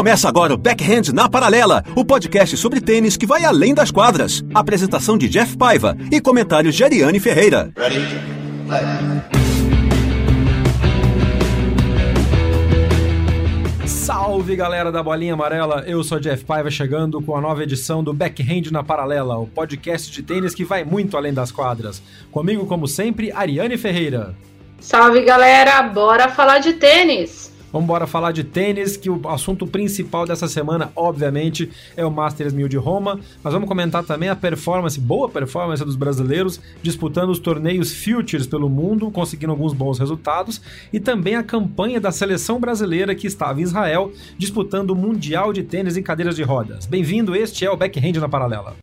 Começa agora o Backhand na Paralela, o podcast sobre tênis que vai além das quadras. Apresentação de Jeff Paiva e comentários de Ariane Ferreira. Ready? Salve galera da Bolinha Amarela, eu sou Jeff Paiva chegando com a nova edição do Backhand na Paralela, o podcast de tênis que vai muito além das quadras. Comigo, como sempre, Ariane Ferreira. Salve galera, bora falar de tênis! Vamos embora falar de tênis, que o assunto principal dessa semana, obviamente, é o Masters 1000 de Roma, mas vamos comentar também a performance, boa performance dos brasileiros, disputando os torneios Futures pelo mundo, conseguindo alguns bons resultados, e também a campanha da seleção brasileira que estava em Israel, disputando o Mundial de Tênis em cadeiras de rodas. Bem-vindo, este é o Backhand na Paralela.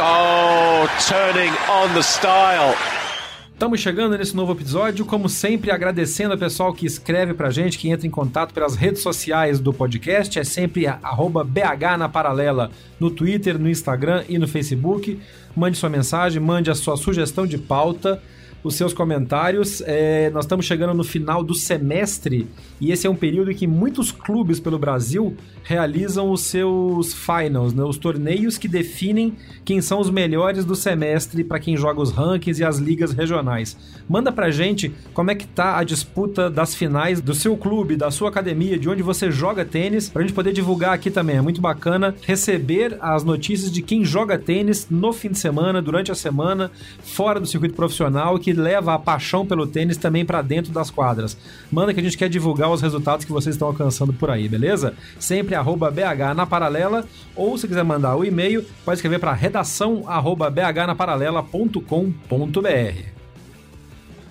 Oh, turning on the style. Estamos chegando nesse novo episódio, como sempre, agradecendo ao pessoal que escreve pra gente, que entra em contato pelas redes sociais do podcast. É sempre BH na paralela no Twitter, no Instagram e no Facebook. Mande sua mensagem, mande a sua sugestão de pauta os seus comentários. É, nós estamos chegando no final do semestre e esse é um período em que muitos clubes pelo Brasil realizam os seus finals, né, os torneios que definem quem são os melhores do semestre para quem joga os rankings e as ligas regionais. Manda pra gente como é que tá a disputa das finais do seu clube, da sua academia, de onde você joga tênis, pra gente poder divulgar aqui também. É muito bacana receber as notícias de quem joga tênis no fim de semana, durante a semana, fora do circuito profissional, que leva a paixão pelo tênis também para dentro das quadras. Manda que a gente quer divulgar os resultados que vocês estão alcançando por aí, beleza? Sempre arroba BH na paralela, ou se quiser mandar o e-mail, pode escrever para redação arroba bhnaparalela.com.br.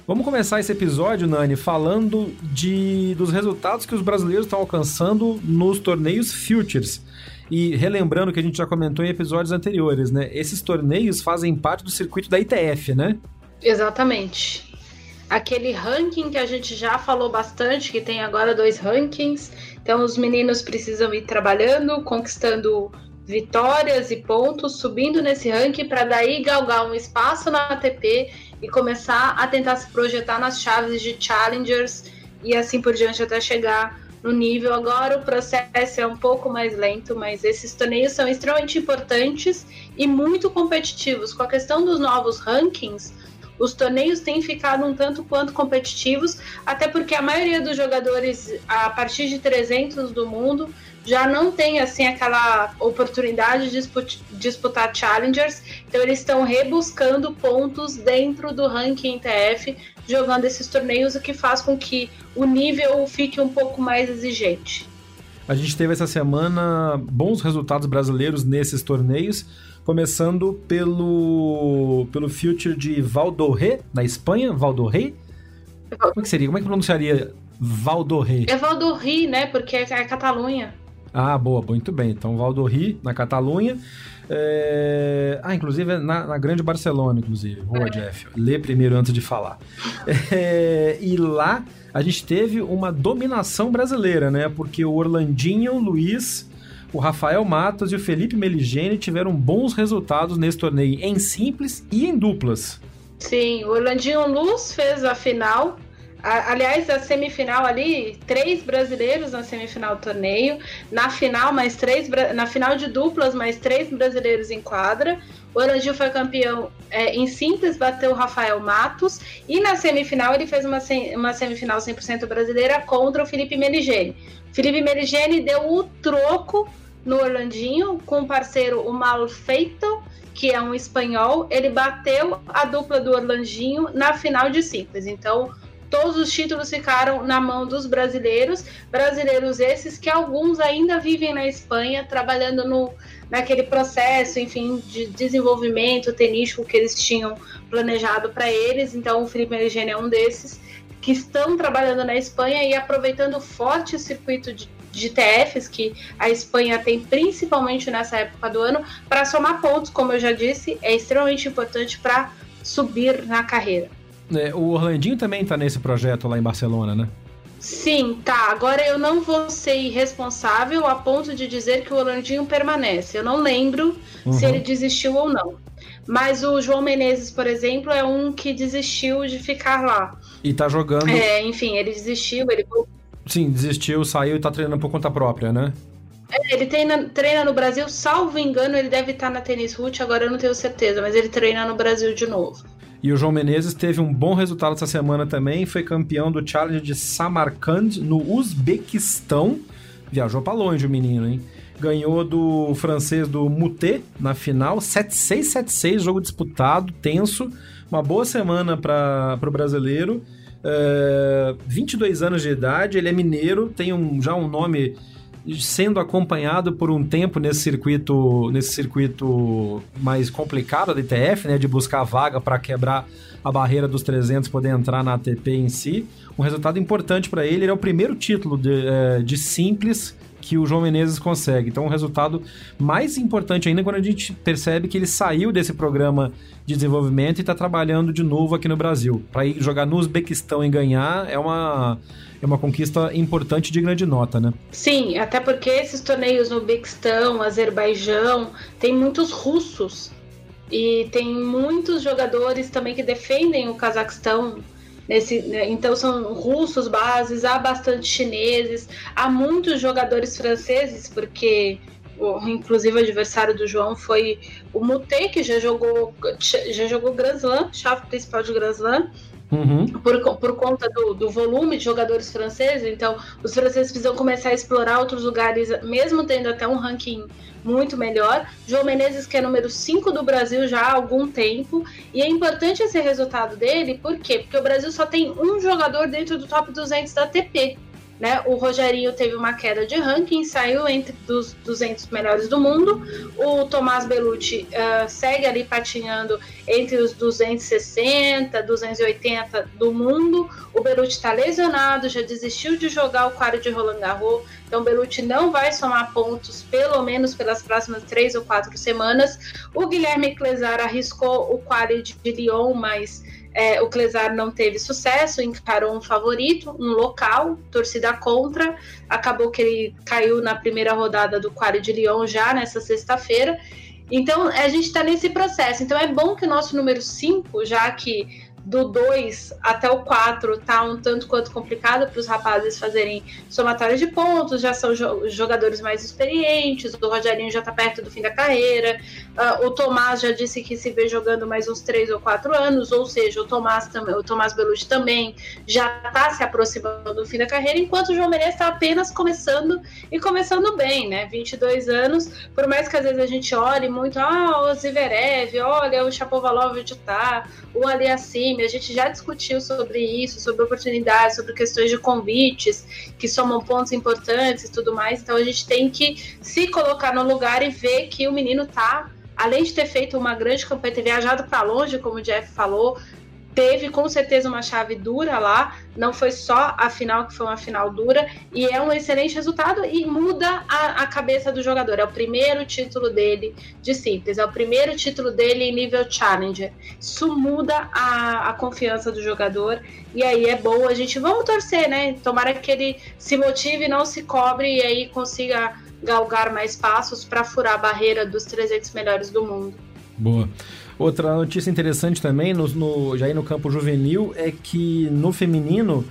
Vamos começar esse episódio, Nani, falando de, dos resultados que os brasileiros estão alcançando nos torneios Futures. E relembrando que a gente já comentou em episódios anteriores, né? Esses torneios fazem parte do circuito da ITF, né? Exatamente. Aquele ranking que a gente já falou bastante, que tem agora dois rankings, então os meninos precisam ir trabalhando, conquistando vitórias e pontos, subindo nesse ranking para daí galgar um espaço na ATP e começar a tentar se projetar nas chaves de challengers e assim por diante até chegar no nível. Agora o processo é um pouco mais lento, mas esses torneios são extremamente importantes e muito competitivos. Com a questão dos novos rankings, os torneios têm ficado um tanto quanto competitivos, até porque a maioria dos jogadores a partir de 300 do mundo já não tem assim aquela oportunidade de disputar challengers, então eles estão rebuscando pontos dentro do ranking TF, jogando esses torneios, o que faz com que o nível fique um pouco mais exigente. A gente teve essa semana bons resultados brasileiros nesses torneios. Começando pelo, pelo Future de Valdorre, na Espanha, Valdorre. Como é que seria? Como é que pronunciaria Valdorre? É Valdorri, né? Porque é a Catalunha. Ah, boa, muito bem. Então, Valdorri, na Catalunha. É... Ah, inclusive é na, na, Grande Barcelona, inclusive. Boa, é. Jeff. Lê primeiro antes de falar. É... E lá a gente teve uma dominação brasileira, né? Porque o Orlandinho Luiz o Rafael Matos e o Felipe Meligeni tiveram bons resultados nesse torneio em simples e em duplas. Sim, o Orlandinho Luz fez a final. aliás, a semifinal ali, três brasileiros na semifinal do torneio. Na final, mais três na final de duplas, mais três brasileiros em quadra. O foi campeão é, em simples, bateu o Rafael Matos. E na semifinal, ele fez uma, uma semifinal 100% brasileira contra o Felipe Meligeni. Felipe Meligeni deu o troco no Orlandinho com o parceiro o Malfeito, que é um espanhol. Ele bateu a dupla do Orlandinho na final de simples. Então, todos os títulos ficaram na mão dos brasileiros, brasileiros esses que alguns ainda vivem na Espanha, trabalhando no, naquele processo, enfim, de desenvolvimento tenístico que eles tinham planejado para eles. Então, o Felipe Meligeni é um desses que estão trabalhando na Espanha e aproveitando o forte circuito de, de TFs que a Espanha tem, principalmente nessa época do ano, para somar pontos, como eu já disse, é extremamente importante para subir na carreira. É, o Orlandinho também está nesse projeto lá em Barcelona, né? Sim, tá. Agora eu não vou ser irresponsável a ponto de dizer que o Orlandinho permanece. Eu não lembro uhum. se ele desistiu ou não. Mas o João Menezes, por exemplo, é um que desistiu de ficar lá. E tá jogando. É, enfim, ele desistiu, ele. Sim, desistiu, saiu e tá treinando por conta própria, né? É, ele treina, treina no Brasil, salvo engano, ele deve estar na Tênis Root, agora eu não tenho certeza, mas ele treina no Brasil de novo. E o João Menezes teve um bom resultado essa semana também, foi campeão do Challenge de Samarkand no Uzbequistão. Viajou para longe o menino, hein? Ganhou do francês do Moutet na final, 7-6, 7-6, jogo disputado, tenso. Uma boa semana para o brasileiro. É, 22 anos de idade, ele é mineiro, tem um, já um nome sendo acompanhado por um tempo nesse circuito, nesse circuito mais complicado da ITF, né, de buscar vaga para quebrar a barreira dos 300 poder entrar na ATP em si. Um resultado importante para ele, ele é o primeiro título de, é, de simples que o João Menezes consegue. Então, um resultado mais importante ainda quando a gente percebe que ele saiu desse programa de desenvolvimento e está trabalhando de novo aqui no Brasil. Para ir jogar no Uzbequistão e ganhar é uma, é uma conquista importante de grande nota, né? Sim, até porque esses torneios no Uzbequistão, Azerbaijão, tem muitos russos e tem muitos jogadores também que defendem o Cazaquistão Nesse, né, então são russos bases, há bastante chineses, há muitos jogadores franceses, porque inclusive o adversário do João foi o Mute, que já jogou, já jogou Grand Slam, chave principal de Grand Slam, Uhum. Por, por conta do, do, volume de jogadores franceses, então os franceses precisam começar a explorar outros lugares, mesmo tendo até um ranking muito melhor. João Menezes, que é número 5 do Brasil já há algum tempo, e é importante esse resultado dele, por quê? Porque o Brasil só tem um jogador dentro do top 200 da ATP. Né? O Rogerinho teve uma queda de ranking, saiu entre os 200 melhores do mundo. O Tomás Bellucci uh, segue ali patinhando entre os 260, 280 do mundo. O Bellucci está lesionado, já desistiu de jogar o quadro de Roland Garros. Então, o Bellucci não vai somar pontos, pelo menos pelas próximas três ou quatro semanas. O Guilherme Clesar arriscou o quadro de Lyon, mas é, o Clesar não teve sucesso, encarou um favorito, um local, torcida contra. Acabou que ele caiu na primeira rodada do Quadro de Lyon já nessa sexta-feira. Então a gente está nesse processo. Então é bom que o nosso número 5, já que do 2 até o 4 tá um tanto quanto complicado para os rapazes fazerem somatórias de pontos, já são jogadores mais experientes, o Rogerinho já está perto do fim da carreira, uh, o Tomás já disse que se vê jogando mais uns 3 ou 4 anos, ou seja, o Tomás o Tomás Belucci também já está se aproximando do fim da carreira, enquanto o João Menezes está apenas começando e começando bem, né? 22 anos, por mais que às vezes a gente olhe muito, ah, o Ziverev, olha o Chapovalov de tá, o A gente já discutiu sobre isso, sobre oportunidades, sobre questões de convites, que somam pontos importantes e tudo mais. Então a gente tem que se colocar no lugar e ver que o menino tá, além de ter feito uma grande campanha, ter viajado para longe, como o Jeff falou, teve com certeza uma chave dura lá, não foi só a final que foi uma final dura, e é um excelente resultado e muda a, a, cabeça do jogador. É o primeiro título dele de simples, é o primeiro título dele em nível challenger. Isso muda a, a confiança do jogador, e aí é bom a gente vamos torcer, né? Tomara que ele se motive, não se cobre e aí consiga galgar mais passos para furar a barreira dos 300 melhores do mundo. Boa. Outra notícia interessante também, no, no, já aí no campo juvenil, é que no feminino,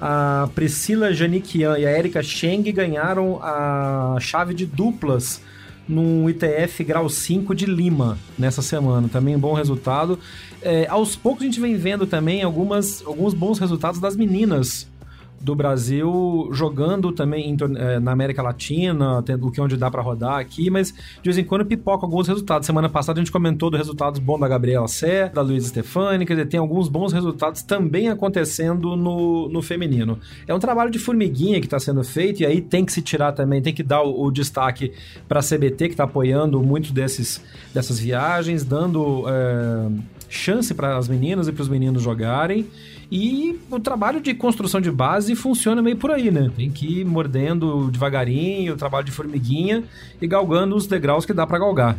a Priscila Janikian e a Erika Cheng ganharam a chave de duplas no ITF Grau 5 de Lima nessa semana. Também um bom resultado. É, aos poucos a gente vem vendo também algumas, alguns bons resultados das meninas do Brasil jogando também é, na América Latina, tendo o que onde dá para rodar aqui, mas de vez em quando pipoca alguns resultados. Semana passada a gente comentou do resultados bons da Gabriela Sé, da Luiz Stefani, quer dizer, tem alguns bons resultados também acontecendo no, no feminino. É um trabalho de formiguinha que está sendo feito e aí tem que se tirar também, tem que dar o, o destaque para a CBT que está apoiando muito desses, dessas viagens, dando é, chance para as meninas e para os meninos jogarem. E o trabalho de construção de base funciona meio por aí, né? Tem que ir mordendo devagarinho, o trabalho de formiguinha e galgando os degraus que dá para galgar.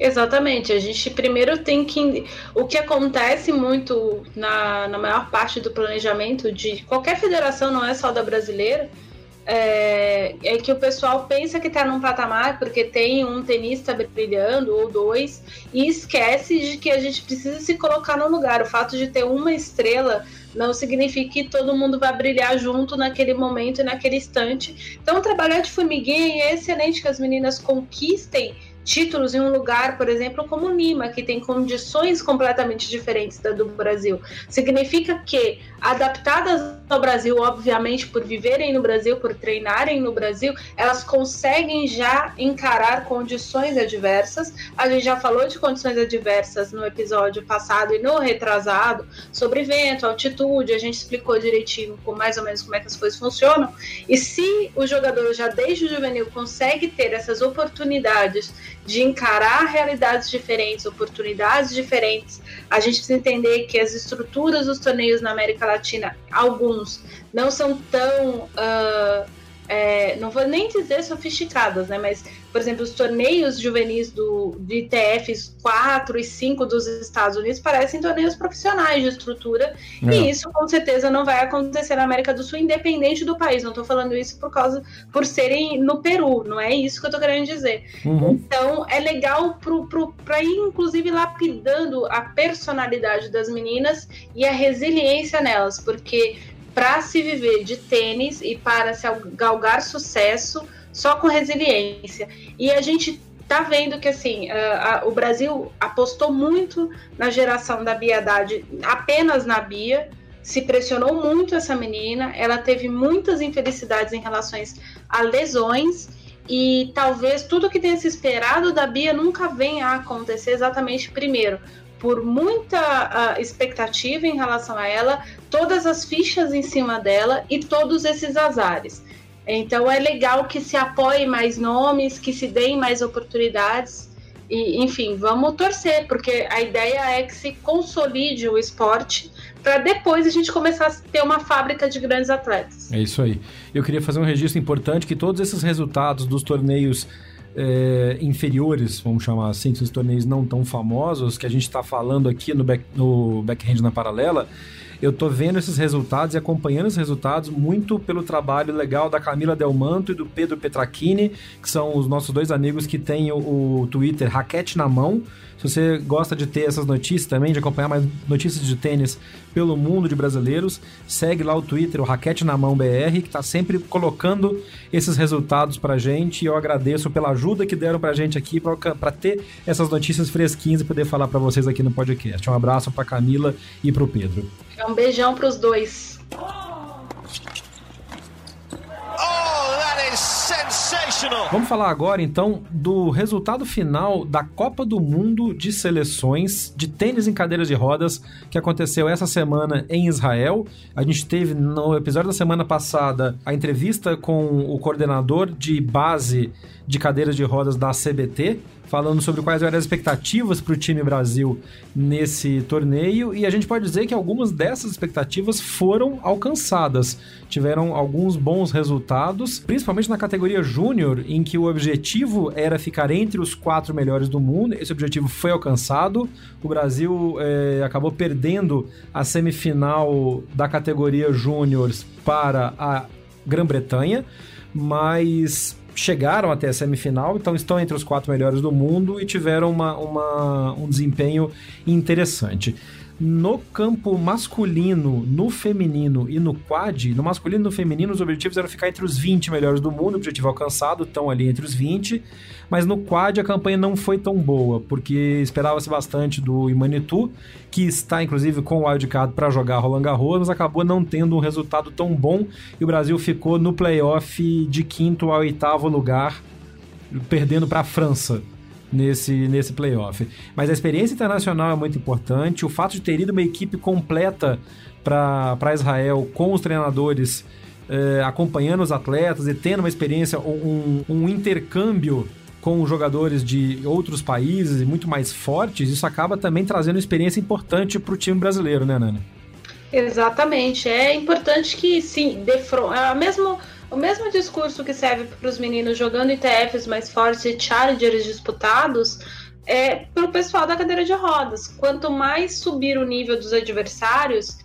Exatamente. A gente primeiro tem que. O que acontece muito na, na maior parte do planejamento de qualquer federação, não é só da brasileira, é, é, que o pessoal pensa que está num patamar porque tem um tenista brilhando ou dois e esquece de que a gente precisa se colocar no lugar. O fato de ter uma estrela não significa que todo mundo vai brilhar junto naquele momento e naquele instante. Então, trabalhar de formiguinha é excelente que as meninas conquistem títulos em um lugar, por exemplo, como Lima, que tem condições completamente diferentes da do Brasil. Significa que, adaptadas ao Brasil, obviamente, por viverem no Brasil, por treinarem no Brasil, elas conseguem já encarar condições adversas. A gente já falou de condições adversas no episódio passado e no retrasado, sobre vento, altitude, a gente explicou direitinho com mais ou menos como é que as coisas funcionam. E se o jogador já desde o juvenil consegue ter essas oportunidades de encarar realidades diferentes, oportunidades diferentes. A gente precisa entender que as estruturas dos torneios na América Latina, alguns, não são tão. Uh, é, não vou nem dizer sofisticadas, né? Mas, por exemplo, os torneios juvenis do, de ITFs 4 e 5 dos Estados Unidos parecem torneios profissionais de estrutura. É. E isso com certeza não vai acontecer na América do Sul, independente do país. Não estou falando isso por causa por serem no Peru, não é isso que eu estou querendo dizer. Uhum. Então é legal para ir, inclusive, lapidando a personalidade das meninas e a resiliência nelas, porque para se viver de tênis e para se galgar sucesso só com resiliência. E a gente tá vendo que assim a, a, o Brasil apostou muito na geração da Haddad, apenas na Bia, se pressionou muito essa menina, ela teve muitas infelicidades em relação a lesões e talvez tudo que tenha se esperado da Bia nunca venha a acontecer exatamente primeiro por muita uh, expectativa em relação a ela, todas as fichas em cima dela e todos esses azares. Então é legal que se apoie mais nomes, que se deem mais oportunidades. E, enfim, vamos torcer, porque a ideia é que se consolide o esporte para depois a gente começar a ter uma fábrica de grandes atletas. É isso aí. Eu queria fazer um registro importante que todos esses resultados dos torneios é, inferiores, vamos chamar assim, esses torneios não tão famosos, que a gente está falando aqui no, back, no backhand na paralela, eu tô vendo esses resultados e acompanhando esses resultados muito pelo trabalho legal da Camila Delmanto e do Pedro Petrachini, que são os nossos dois amigos que têm o, o Twitter Raquete na Mão. Se você gosta de ter essas notícias também, de acompanhar mais notícias de tênis pelo mundo de brasileiros, segue lá o Twitter, o Raquete na Mão BR, que está sempre colocando esses resultados pra gente. E eu agradeço pela ajuda que deram pra gente aqui para ter essas notícias fresquinhas e poder falar para vocês aqui no podcast. Um abraço pra Camila e pro Pedro. Um beijão pros dois. Vamos falar agora então do resultado final da Copa do Mundo de Seleções de Tênis em Cadeiras de Rodas que aconteceu essa semana em Israel. A gente teve no episódio da semana passada a entrevista com o coordenador de base de cadeiras de rodas da CBT, falando sobre quais eram as expectativas para o time Brasil nesse torneio e a gente pode dizer que algumas dessas expectativas foram alcançadas. Tiveram alguns bons resultados, principalmente na categoria júnior, em que o objetivo era ficar entre os quatro melhores do mundo. Esse objetivo foi alcançado. O Brasil é, acabou perdendo a semifinal da categoria júnior para a Grã-Bretanha, mas chegaram até a semifinal, então estão entre os quatro melhores do mundo e tiveram uma, uma, um desempenho interessante. No campo masculino, no feminino e no quad, no masculino e no feminino, os objetivos eram ficar entre os 20 melhores do mundo, objetivo alcançado, estão ali entre os 20. Mas no quad a campanha não foi tão boa, porque esperava-se bastante do Imanitu, que está inclusive com o wildcard para jogar Roland Garros, mas acabou não tendo um resultado tão bom e o Brasil ficou no playoff de quinto ao oitavo lugar, perdendo para a França nesse, nesse playoff. Mas a experiência internacional é muito importante, o fato de ter ido uma equipe completa para Israel com os treinadores eh, acompanhando os atletas e tendo uma experiência, um, um intercâmbio com jogadores de outros países muito mais fortes, isso acaba também trazendo experiência importante para o time brasileiro, né, Nana? Exatamente. É importante que, sim, de é mesmo o mesmo discurso que serve para os meninos jogando ITFs mais fortes e challengers disputados é para o pessoal da cadeira de rodas. Quanto mais subir o nível dos adversários,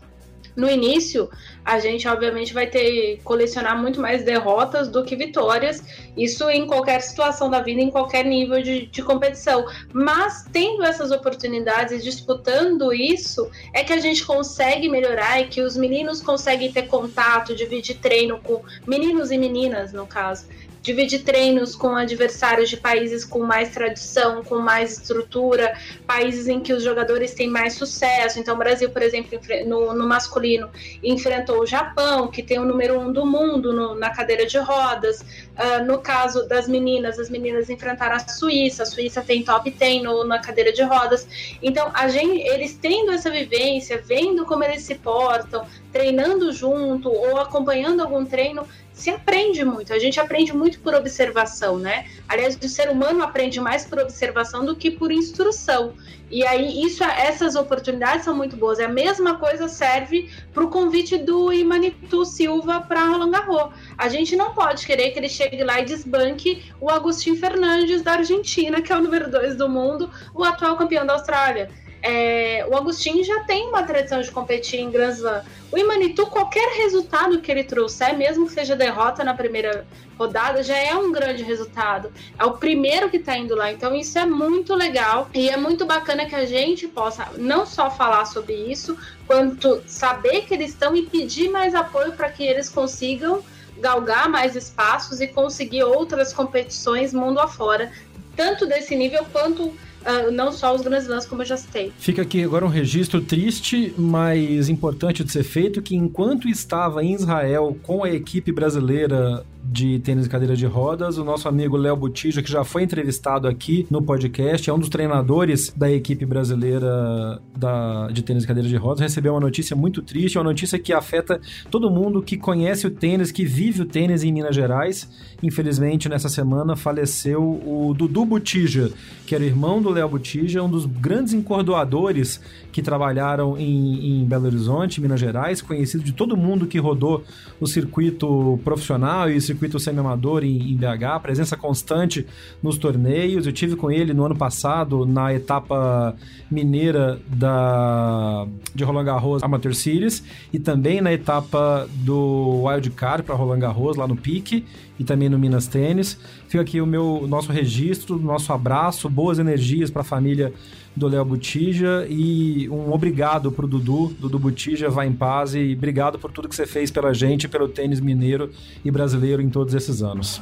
no início, a gente obviamente vai ter colecionar muito mais derrotas do que vitórias, isso em qualquer situação da vida, em qualquer nível de, de competição. Mas tendo essas oportunidades, disputando isso, é que a gente consegue melhorar e que os meninos conseguem ter contato, dividir treino com meninos e meninas, no caso dividir treinos com adversários de países com mais tradição, com mais estrutura, países em que os jogadores têm mais sucesso. Então, o Brasil, por exemplo, no, no masculino, enfrentou o Japão, que tem o número um do mundo no, na cadeira de rodas. Uh, no caso das meninas, as meninas enfrentaram a Suíça, a Suíça tem top 10 no, na cadeira de rodas. Então, a gente, eles tendo essa vivência, vendo como eles se portam, treinando junto ou acompanhando algum treino, se aprende muito. A gente aprende muito por observação, né? Aliás, o ser humano aprende mais por observação do que por instrução. E aí, isso, essas oportunidades são muito boas. A mesma coisa serve para o convite do Imanitu Silva para Roland Garros. A gente não pode querer que ele chegue lá e desbanque o Agostinho Fernandes da Argentina, que é o número dois do mundo, o atual campeão da Austrália. É, o Agostinho já tem uma tradição de competir em Grand Slam. O Imanitu, qualquer resultado que ele trouxer, mesmo que seja derrota na primeira rodada, já é um grande resultado. É o primeiro que está indo lá. Então, isso é muito legal e é muito bacana que a gente possa não só falar sobre isso, quanto saber que eles estão e pedir mais apoio para que eles consigam galgar mais espaços e conseguir outras competições mundo afora, tanto desse nível quanto uh, não só os grandes como eu já citei. Fica aqui agora um registro triste, mas importante de ser feito, que enquanto estava em Israel com a equipe brasileira de tênis e cadeira de rodas, o nosso amigo Léo Botija, que já foi entrevistado aqui no podcast, é um dos treinadores da equipe brasileira da, de tênis e cadeira de rodas, recebeu uma notícia muito triste, uma notícia que afeta todo mundo que conhece o tênis, que vive o tênis em Minas Gerais. Infelizmente, nessa semana faleceu o Dudu Botija, que era irmão do Léo Botija, um dos grandes encordoadores que trabalharam em, em Belo Horizonte, Minas Gerais, conhecido de todo mundo que rodou o circuito profissional e o circuito semi-amador em, em BH, presença constante nos torneios. Eu tive com ele no ano passado na etapa mineira da de Roland Garros Amateur Series e também na etapa do Wild Card para Roland Garros lá no Pique e também no Minas Tênis. Fica aqui o meu nosso registro, nosso abraço, boas energias para a família do Léo Botija e um obrigado pro Dudu, Dudu Botija, vai em paz e obrigado por tudo que você fez pela gente, pelo tênis mineiro e brasileiro em todos esses anos.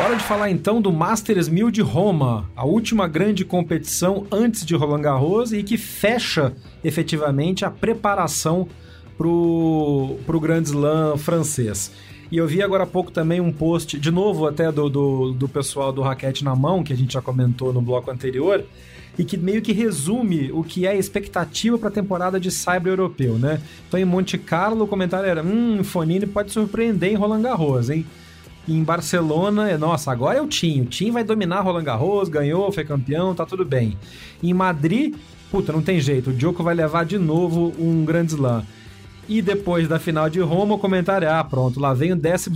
Hora de falar então do Masters 1000 de Roma, a última grande competição antes de Roland Garros e que fecha efetivamente a preparação para o Grand Slam francês. E eu vi agora há pouco também um post, de novo até do, do, do pessoal do Raquete na Mão, que a gente já comentou no bloco anterior, e que meio que resume o que é a expectativa para a temporada de Cyber Europeu, né? Então em Monte Carlo o comentário era: hum, Fonini pode surpreender em Roland Garros, hein? E em Barcelona, é, nossa, agora é o Tim. O Tim vai dominar Roland Garros, ganhou, foi campeão, tá tudo bem. Em Madrid, puta, não tem jeito. O Djoko vai levar de novo um Grand Slam. E depois da final de Roma, o comentário é: ah, pronto, lá vem o 12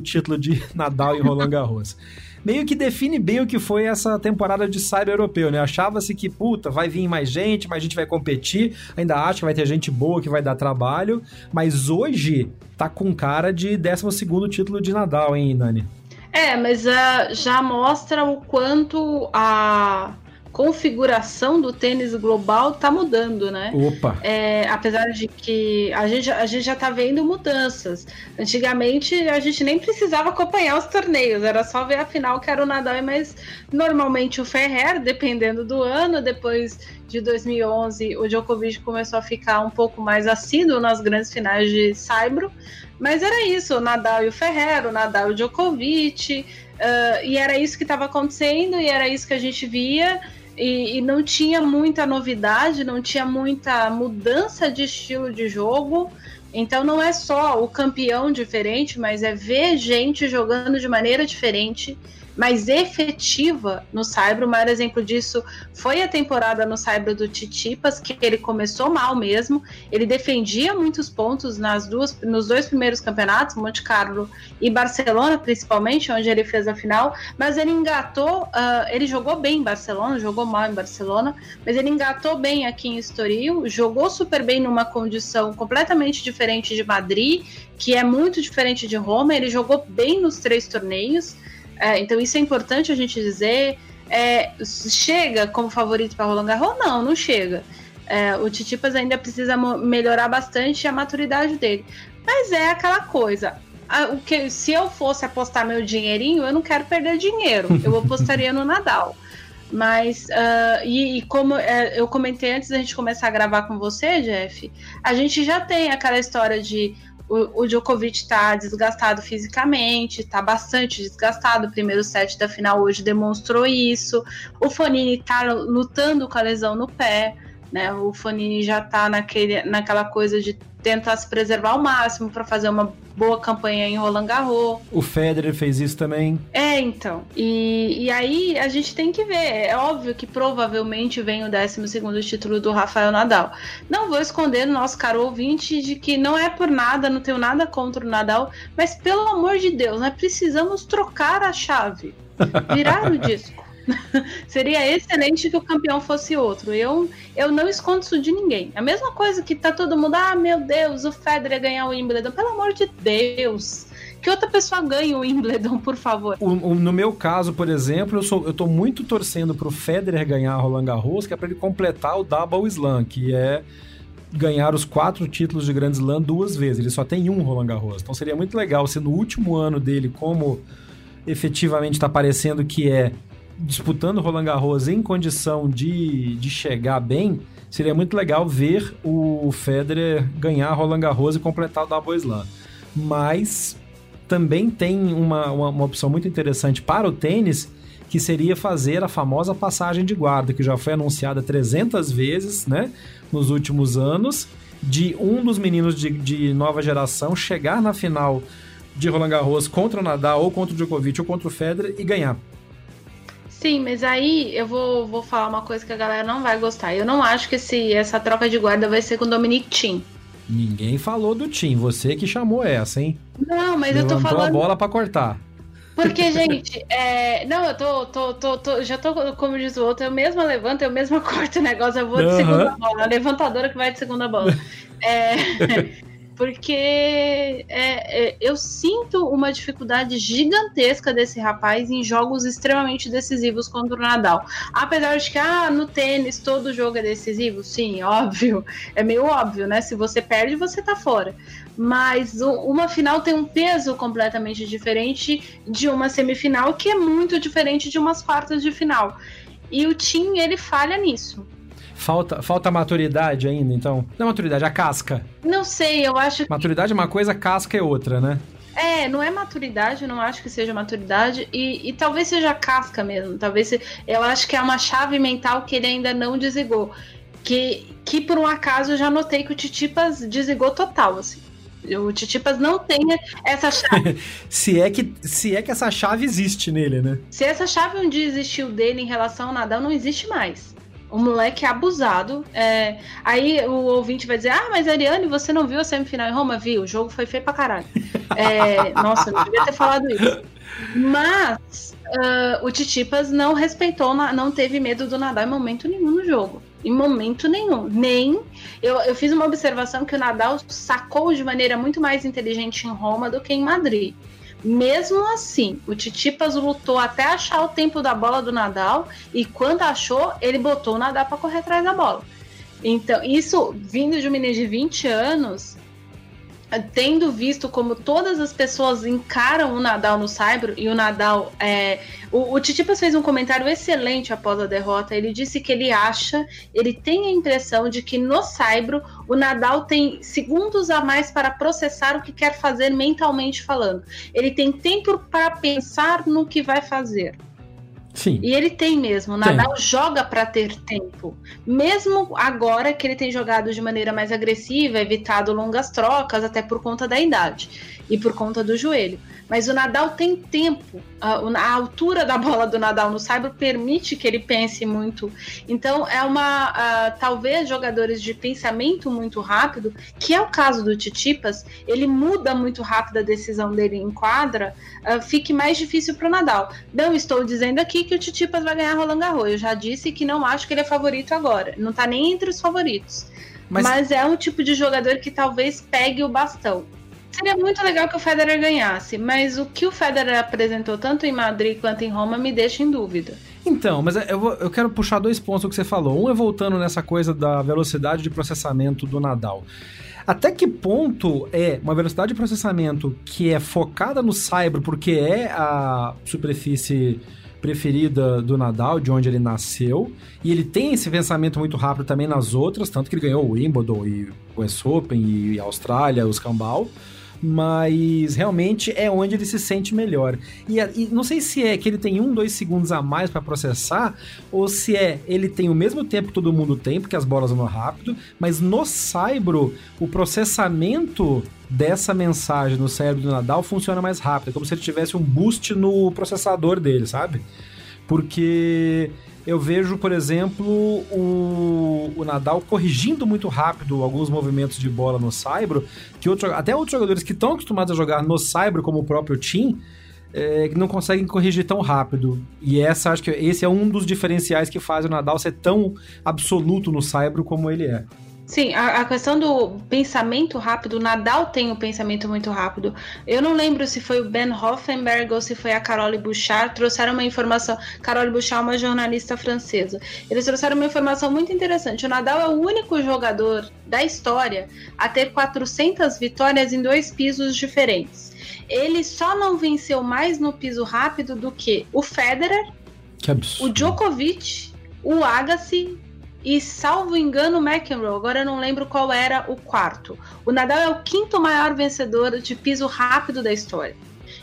título de Nadal em Roland Garros. Meio que define bem o que foi essa temporada de Cyber Europeu, né? Achava-se que, puta, vai vir mais gente, mais gente vai competir, ainda acho que vai ter gente boa que vai dar trabalho, mas hoje tá com cara de 12 título de Nadal, hein, Nani? É, mas uh, já mostra o quanto a configuração do tênis global está mudando, né? Opa! É, apesar de que a gente, a gente já está vendo mudanças. Antigamente a gente nem precisava acompanhar os torneios, era só ver a final que era o Nadal, mas normalmente o Ferrer, dependendo do ano, depois de 2011 o Djokovic começou a ficar um pouco mais assíduo nas grandes finais de Saibro, mas era isso, o Nadal e o Ferrer, o Nadal e o Djokovic, uh, e era isso que estava acontecendo, e era isso que a gente via, e, e, não tinha muita novidade, não tinha muita mudança de estilo de jogo. Então não é só o campeão diferente, mas é ver gente jogando de maneira diferente mais efetiva no Cyber. O maior exemplo disso foi a temporada no Cyber do Titipas, que ele começou mal mesmo. Ele defendia muitos pontos nas duas, nos dois primeiros campeonatos, Monte Carlo e Barcelona, principalmente, onde ele fez a final. Mas ele engatou, uh, ele jogou bem em Barcelona, jogou mal em Barcelona, mas ele engatou bem aqui em Estoril, jogou super bem numa condição completamente diferente de Madrid, que é muito diferente de Roma. Ele jogou bem nos três torneios. É, então isso é importante a gente dizer. É, chega como favorito para Roland Garros? Não, não chega. É, o Titipas ainda precisa melhorar bastante a maturidade dele. Mas é aquela coisa. A, o que, se eu fosse apostar meu dinheirinho, eu não quero perder dinheiro. Eu apostaria no Nadal. Mas, uh, e, e, como é, eu comentei antes da gente começar a gravar com você, Jeff, a gente já tem aquela história de o, o Djokovic está desgastado fisicamente, está bastante desgastado. O primeiro set da final hoje demonstrou isso. O Fonini está lutando com a lesão no pé. Né? O Fonini já está naquela coisa de tentar se preservar ao máximo para fazer uma boa campanha em Roland Garros. O Federer fez isso também. É, então. E, e aí a gente tem que ver. É óbvio que provavelmente vem o 12 título do Rafael Nadal. Não vou esconder no nosso caro ouvinte de que não é por nada, não tenho nada contra o Nadal, mas pelo amor de Deus, nós precisamos trocar a chave. Virar o disco. Seria excelente que o campeão fosse outro. Eu, eu não escondo isso de ninguém. A mesma coisa que tá todo mundo, ah, meu Deus, o Federer ganhar o Wimbledon. Pelo amor de Deus. Que outra pessoa ganhe o Wimbledon, por favor. O, o, no meu caso, por exemplo, eu, sou, eu tô muito torcendo pro Federer ganhar Roland Garros, que é pra ele completar o Double Slam, que é ganhar os quatro títulos de Grand Slam duas vezes. Ele só tem um Roland Garros. Então seria muito legal se no último ano dele, como efetivamente está parecendo que é disputando Roland Garros em condição de, de chegar bem, seria muito legal ver o Federer ganhar Roland Garros e completar o Double Slam. Mas também tem uma, uma, uma, opção muito interessante para o tênis, que seria fazer a famosa passagem de guarda, que já foi anunciada 300 vezes né, nos últimos anos, de um dos meninos de, de nova geração chegar na final de Roland Garros contra o Nadal, ou contra o Djokovic, ou contra o Federer e ganhar. Sim, mas aí eu vou, vou falar uma coisa que a galera não vai gostar. Eu não acho que esse, essa troca de guarda vai ser com o Dominic Thiem. Ninguém falou do Tim, você que chamou essa, hein? Não, mas Levantou eu tô falando. a bola para cortar. Porque, gente, é... não, eu tô, tô, tô, tô, já tô, como diz o outro, eu mesma levanto, eu mesma corto o negócio, eu vou de segunda bola, a levantadora que vai de segunda bola. é porque é, é, eu sinto uma dificuldade gigantesca desse rapaz em jogos extremamente decisivos contra o Nadal. Apesar de que, ah, no tênis todo jogo é decisivo, sim, óbvio, é meio óbvio, né? Se você perde, você tá fora. Mas o, uma final tem um peso completamente diferente de uma semifinal, que é muito diferente de umas quartas de final. E o Tim, ele falha nisso. Falta, falta maturidade ainda, então? Não é maturidade, a casca. Não sei, eu acho. Maturidade é uma coisa, casca é outra, né? É, não é maturidade, não acho que seja maturidade, e, e talvez seja casca mesmo. Talvez se, eu acho que é uma chave mental que ele ainda não desligou. Que, que por um acaso eu já notei que o Titipas desligou total, assim. O Titipas não tem essa chave. se, é que, se é que essa chave existe nele, né? Se essa chave um dia existiu dele em relação ao Nadal, não existe mais. O moleque é abusado. É... Aí o ouvinte vai dizer: Ah, mas Ariane, você não viu a semifinal em Roma? Viu, o jogo foi feio pra caralho. É... Nossa, eu não devia ter falado isso. Mas uh, o Titipas não respeitou, não teve medo do Nadal em momento nenhum no jogo. Em momento nenhum. Nem. Eu, eu fiz uma observação que o Nadal sacou de maneira muito mais inteligente em Roma do que em Madrid. Mesmo assim, o Titipas lutou até achar o tempo da bola do Nadal e quando achou, ele botou o Nadal para correr atrás da bola. Então, isso vindo de um menino de 20 anos, tendo visto como todas as pessoas encaram o Nadal no Cyber e o Nadal. É, o, o Titipas fez um comentário excelente após a derrota. Ele disse que ele acha, ele tem a impressão de que no Cyber o Nadal tem segundos a mais para processar o que quer fazer mentalmente falando. Ele tem tempo para pensar no que vai fazer. Sim. E ele tem mesmo. O Nadal joga para ter tempo. Mesmo agora que ele tem jogado de maneira mais agressiva, evitado longas trocas, até por conta da idade e por conta do joelho. Mas o Nadal tem tempo. A, a, altura da bola do Nadal no Cyber permite que ele pense muito. Então, é uma. A, talvez jogadores de pensamento muito rápido, que é o caso do Titipas, ele muda muito rápido a decisão dele em quadra, fique mais difícil para o Nadal. Não estou dizendo aqui que o Titipas vai ganhar Roland Garros. Eu já disse que não acho que ele é favorito agora. Não está nem entre os favoritos. Mas... Mas é um tipo de jogador que talvez pegue o bastão. Seria muito legal que o Federer ganhasse, mas o que o Federer apresentou tanto em Madrid quanto em Roma me deixa em dúvida. Então, mas eu, vou, eu quero puxar dois pontos que você falou. Um é voltando nessa coisa da velocidade de processamento do Nadal. Até que ponto é uma velocidade de processamento que é focada no Cyber, porque é a superfície preferida do Nadal, de onde ele nasceu, e ele tem esse pensamento muito rápido também nas outras, tanto que ele ganhou o Wimbledon e o US Open e a Austrália, os Cambal mas realmente é onde ele se sente melhor. E, e, não sei se é que ele tem um, dois segundos a mais para processar, ou se é ele tem o mesmo tempo que todo mundo tem, porque as bolas vão rápido, mas no Saibro, o processamento dessa mensagem no cérebro do Nadal funciona mais rápido, é como se ele tivesse um boost no processador dele, sabe? Porque eu vejo, por exemplo, o, o Nadal corrigindo muito rápido alguns movimentos de bola no Saibro, que outro, até outros jogadores que estão acostumados a jogar no Saibro, como o próprio Tim, é, não conseguem corrigir tão rápido. E essa acho que esse é um dos diferenciais que faz o Nadal ser tão absoluto no Saibro como ele é. Sim, a, a, questão do pensamento rápido, o Nadal tem um pensamento muito rápido. Eu não lembro se foi o Ben Hoffenberg ou se foi a Carole Bouchard, trouxeram uma informação. Carole Bouchard é uma jornalista francesa. Eles trouxeram uma informação muito interessante. O Nadal é o único jogador da história a ter 400 vitórias em dois pisos diferentes. Ele só não venceu mais no piso rápido do que o Federer, o Djokovic, o Agassi e, salvo engano, McEnroe. Agora eu não lembro qual era o quarto. O Nadal é o quinto maior vencedor de piso rápido da história.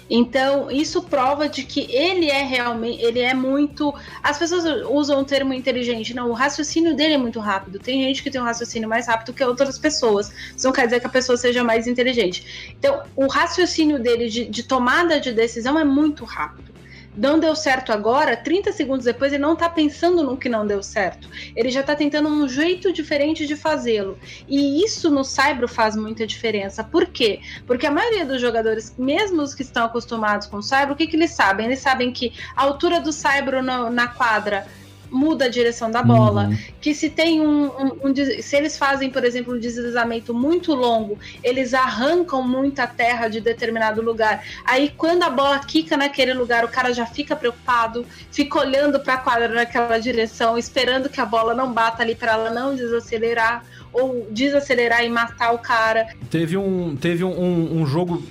Então, isso prova de que ele é realmente, ele é muito. As pessoas usam o termo inteligente, não, o raciocínio dele é muito rápido. Tem gente que tem um raciocínio mais rápido que outras pessoas. Isso não quer dizer que a pessoa seja mais inteligente. Então, o raciocínio dele de, de tomada de decisão é muito rápido não deu certo agora, 30 segundos depois ele não tá pensando no que não deu certo. Ele já tá tentando um jeito diferente de fazê-lo. E isso no Cyber faz muita diferença. Por quê? Porque a maioria dos jogadores, mesmo os que estão acostumados com o Cyber, o que, que eles sabem? Eles sabem que a altura do Cyber na quadra muda a direção da bola, uhum. que se tem um, um, um, se eles fazem, por exemplo, um deslizamento muito longo, eles arrancam muita terra de determinado lugar. Aí quando a bola quica naquele lugar, o cara já fica preocupado, fica olhando para a quadra naquela direção, esperando que a bola não bata ali para ela não desacelerar ou desacelerar e matar o cara. Teve um, teve um, um jogo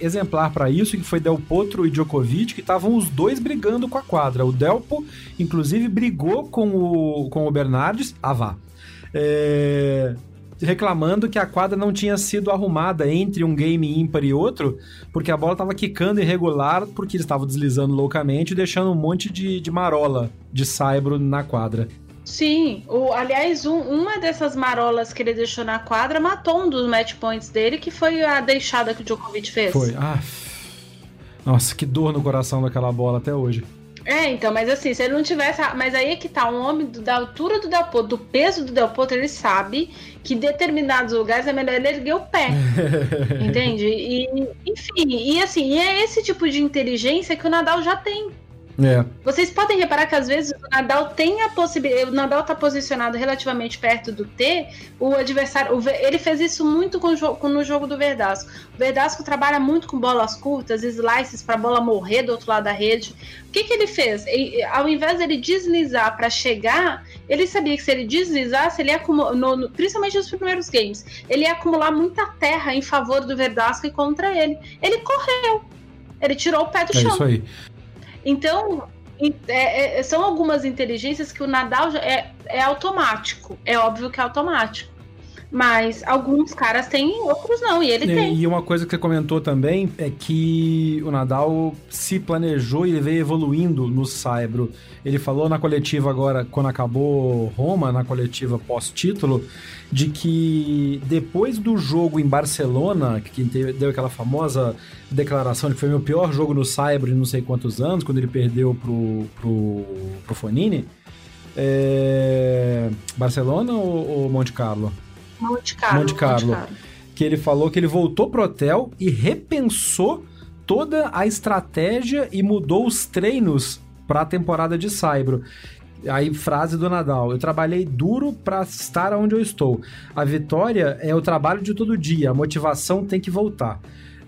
exemplar para isso, que foi Del Potro e Djokovic, que estavam os dois brigando com a quadra. O Delpo, inclusive, brigou com o, com o Bernardes. Ah. É, reclamando que a quadra não tinha sido arrumada entre um game ímpar e outro, porque a bola estava quicando irregular, porque eles estavam deslizando loucamente, deixando um monte de, de marola de saibro na quadra. Sim, o, aliás, um, uma dessas marolas que ele deixou na quadra matou um dos match points dele, que foi a deixada que o Djokovic fez. Foi. Ah, nossa, que dor no coração daquela bola até hoje. É, então, mas assim, se ele não tivesse. Mas aí é que tá, um homem do, da altura do Del Potro, do peso do Del Potro, ele sabe que em determinados lugares é melhor ele erguer o pé. entende? E, enfim, e assim, e é esse tipo de inteligência que o Nadal já tem. É. Vocês podem reparar que às vezes o Nadal tem a possibilidade. O Nadal está posicionado relativamente perto do T, o adversário. O, ele fez isso muito com, com, no jogo do Verdasco. O Verdasco trabalha muito com bolas curtas, slices para a bola morrer do outro lado da rede. O que, que ele fez? Ao invés dele deslizar para chegar, ele sabia que se ele deslizasse, ele ia acumular, no, no, principalmente nos primeiros games, ele ia acumular muita terra em favor do Verdasco e contra ele. Ele correu. Ele tirou o pé do é chão. Isso aí. Então, é, é, são algumas inteligências que o Nadal é, é automático. É óbvio que é automático. Mas alguns caras têm, outros não, e ele e, tem. E uma coisa que você comentou também é que o Nadal se planejou e ele veio evoluindo no Saibro. Ele falou na coletiva agora, quando acabou Roma, na coletiva pós-título, de que depois do jogo em Barcelona, que deu aquela famosa declaração de que foi meu pior jogo no Saibro em não sei quantos anos, quando ele perdeu pro, pro, pro Fonini. É... Barcelona ou, ou Monte Carlo? Monte Carlo. Monte Carlo. Monte Carlo. Que ele falou que ele voltou pro hotel e repensou toda a estratégia e mudou os treinos para a temporada de Saibro. Aí, frase do Nadal: Eu trabalhei duro para estar onde eu estou. A vitória é o trabalho de todo dia, a motivação tem que voltar.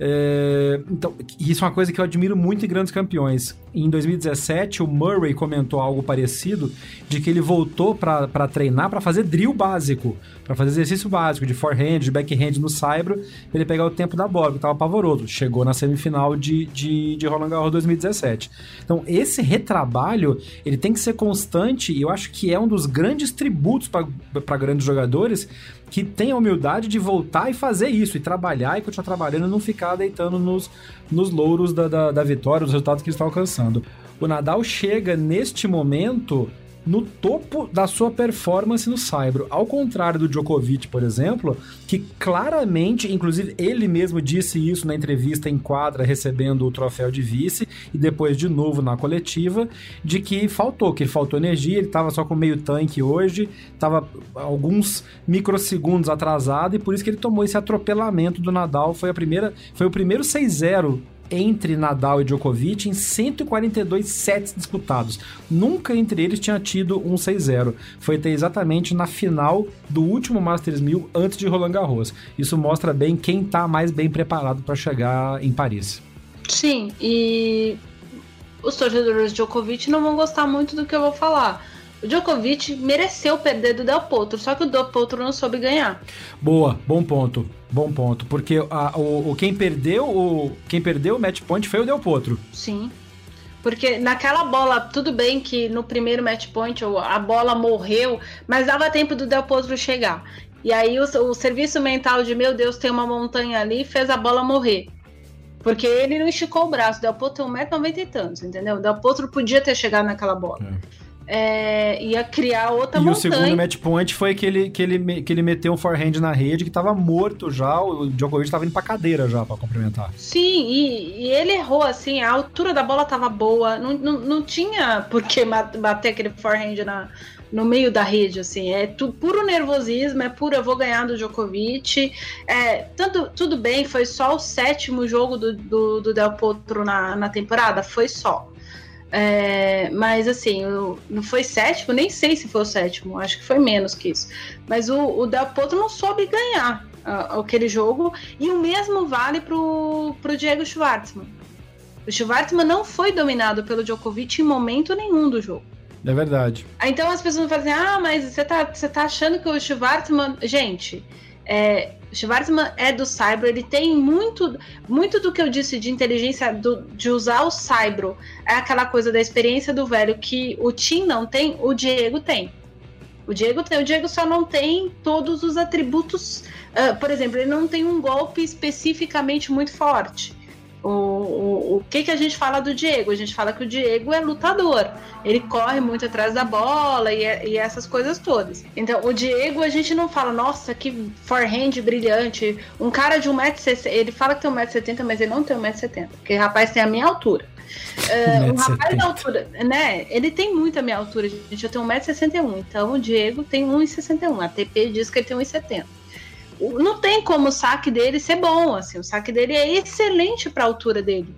É, então, isso é uma coisa que eu admiro muito em grandes campeões. Em 2017, o Murray comentou algo parecido, de que ele voltou para treinar para fazer drill básico, para fazer exercício básico de forehand, de backhand no saibro, pra ele pegar o tempo da bola, que tava pavoroso. Chegou na semifinal de, de, de Roland Garros 2017. Então, esse retrabalho, ele tem que ser constante e eu acho que é um dos grandes tributos para grandes jogadores, que tem a humildade de voltar e fazer isso, e trabalhar e continuar trabalhando e não ficar deitando nos, nos louros da, da, da vitória, dos resultados que está alcançando. O Nadal chega neste momento no topo da sua performance no Saibro. Ao contrário do Djokovic, por exemplo, que claramente, inclusive ele mesmo disse isso na entrevista em quadra recebendo o troféu de vice e depois de novo na coletiva, de que faltou, que faltou energia, ele estava só com meio tanque hoje, estava alguns microsegundos atrasado e por isso que ele tomou esse atropelamento do Nadal, foi a primeira, foi o primeiro 6-0 entre Nadal e Djokovic em 142 sets disputados. Nunca entre eles tinha tido um 6-0. Foi até exatamente na final do último Masters 1000 antes de Roland Garros. Isso mostra bem quem está mais bem preparado para chegar em Paris. Sim, e os torcedores de Djokovic não vão gostar muito do que eu vou falar. O Djokovic mereceu perder do Del Potro, só que o Del Potro não soube ganhar. Boa, bom ponto. Bom ponto, porque a, o, o, quem perdeu o quem perdeu o match point foi o Del Potro. Sim. Porque naquela bola, tudo bem que no primeiro match point a bola morreu, mas dava tempo do Del Potro chegar. E aí o, o serviço mental de meu Deus, tem uma montanha ali, fez a bola morrer. Porque ele não esticou o braço. Del Potro tem 1,90m e tantos, entendeu? O Del Potro podia ter chegado naquela bola. É é, ia criar outra e montanha. E o segundo match point foi que ele, que, ele, que ele meteu um forehand na rede que tava morto já, o Djokovic tava indo pra cadeira já pra complementar. Sim, e, e ele errou, assim, a altura da bola tava boa, não, não, não tinha por que bater aquele forehand na, no meio da rede, assim, é tu, puro nervosismo, é puro eu vou ganhar do Djokovic, é, tanto, tudo bem, foi só o sétimo jogo do, do, do Del Potro na, na temporada, foi só, é, mas assim, o, não foi sétimo, nem sei se foi o sétimo, acho que foi menos que isso. Mas o, o Del Potro não soube ganhar uh, aquele jogo, e o mesmo vale pro, pro Diego Schwartzman. O Schwartzman não foi dominado pelo Djokovic em momento nenhum do jogo. É verdade. Então as pessoas falam assim: ah, mas você tá, você tá achando que o Schwartzman. Gente, é, Schwarzman é do Cyber, ele tem muito, muito do que eu disse de inteligência do, de usar o Cyber, é aquela coisa da experiência do velho que o Tim não tem, o Diego tem. O Diego tem, o Diego só não tem todos os atributos. Uh, por exemplo, ele não tem um golpe especificamente muito forte. O, o, o que, que a gente fala do Diego? A gente fala que o Diego é lutador. Ele corre muito atrás da bola e, e essas coisas todas. Então, o Diego, a gente não fala, nossa, que forehand brilhante. Um cara de 1,60m, ele fala que tem 1,70m, mas ele não tem 1,70m. Porque o rapaz tem a minha altura. Uh, um rapaz da altura, né? Ele tem muita minha altura, gente. Eu tenho 1,61m. Então, o Diego tem 1,61m. A TP diz que ele tem 1,70m não tem como o saque dele ser bom, assim, o saque dele é excelente para a altura dele.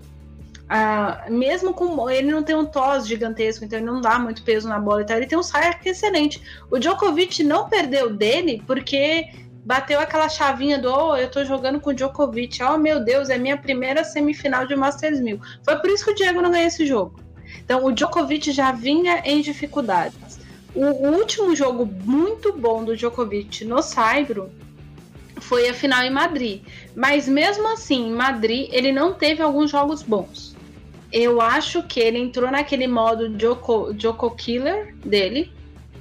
Ah, mesmo com ele não tem um tos gigantesco, então ele não dá muito peso na bola e tal. Ele tem um saque excelente. O Djokovic não perdeu dele porque bateu aquela chavinha do oh, eu tô jogando com o Djokovic. Oh, meu Deus, é minha primeira semifinal de Masters 1000. Foi por isso que o Diego não ganhou esse jogo. Então o Djokovic já vinha em dificuldades. O, último jogo muito bom do Djokovic no Saibro foi a final em Madrid. Mas mesmo assim, em Madrid, ele não teve alguns jogos bons eu acho que ele entrou naquele modo Joko, Joko Killer dele,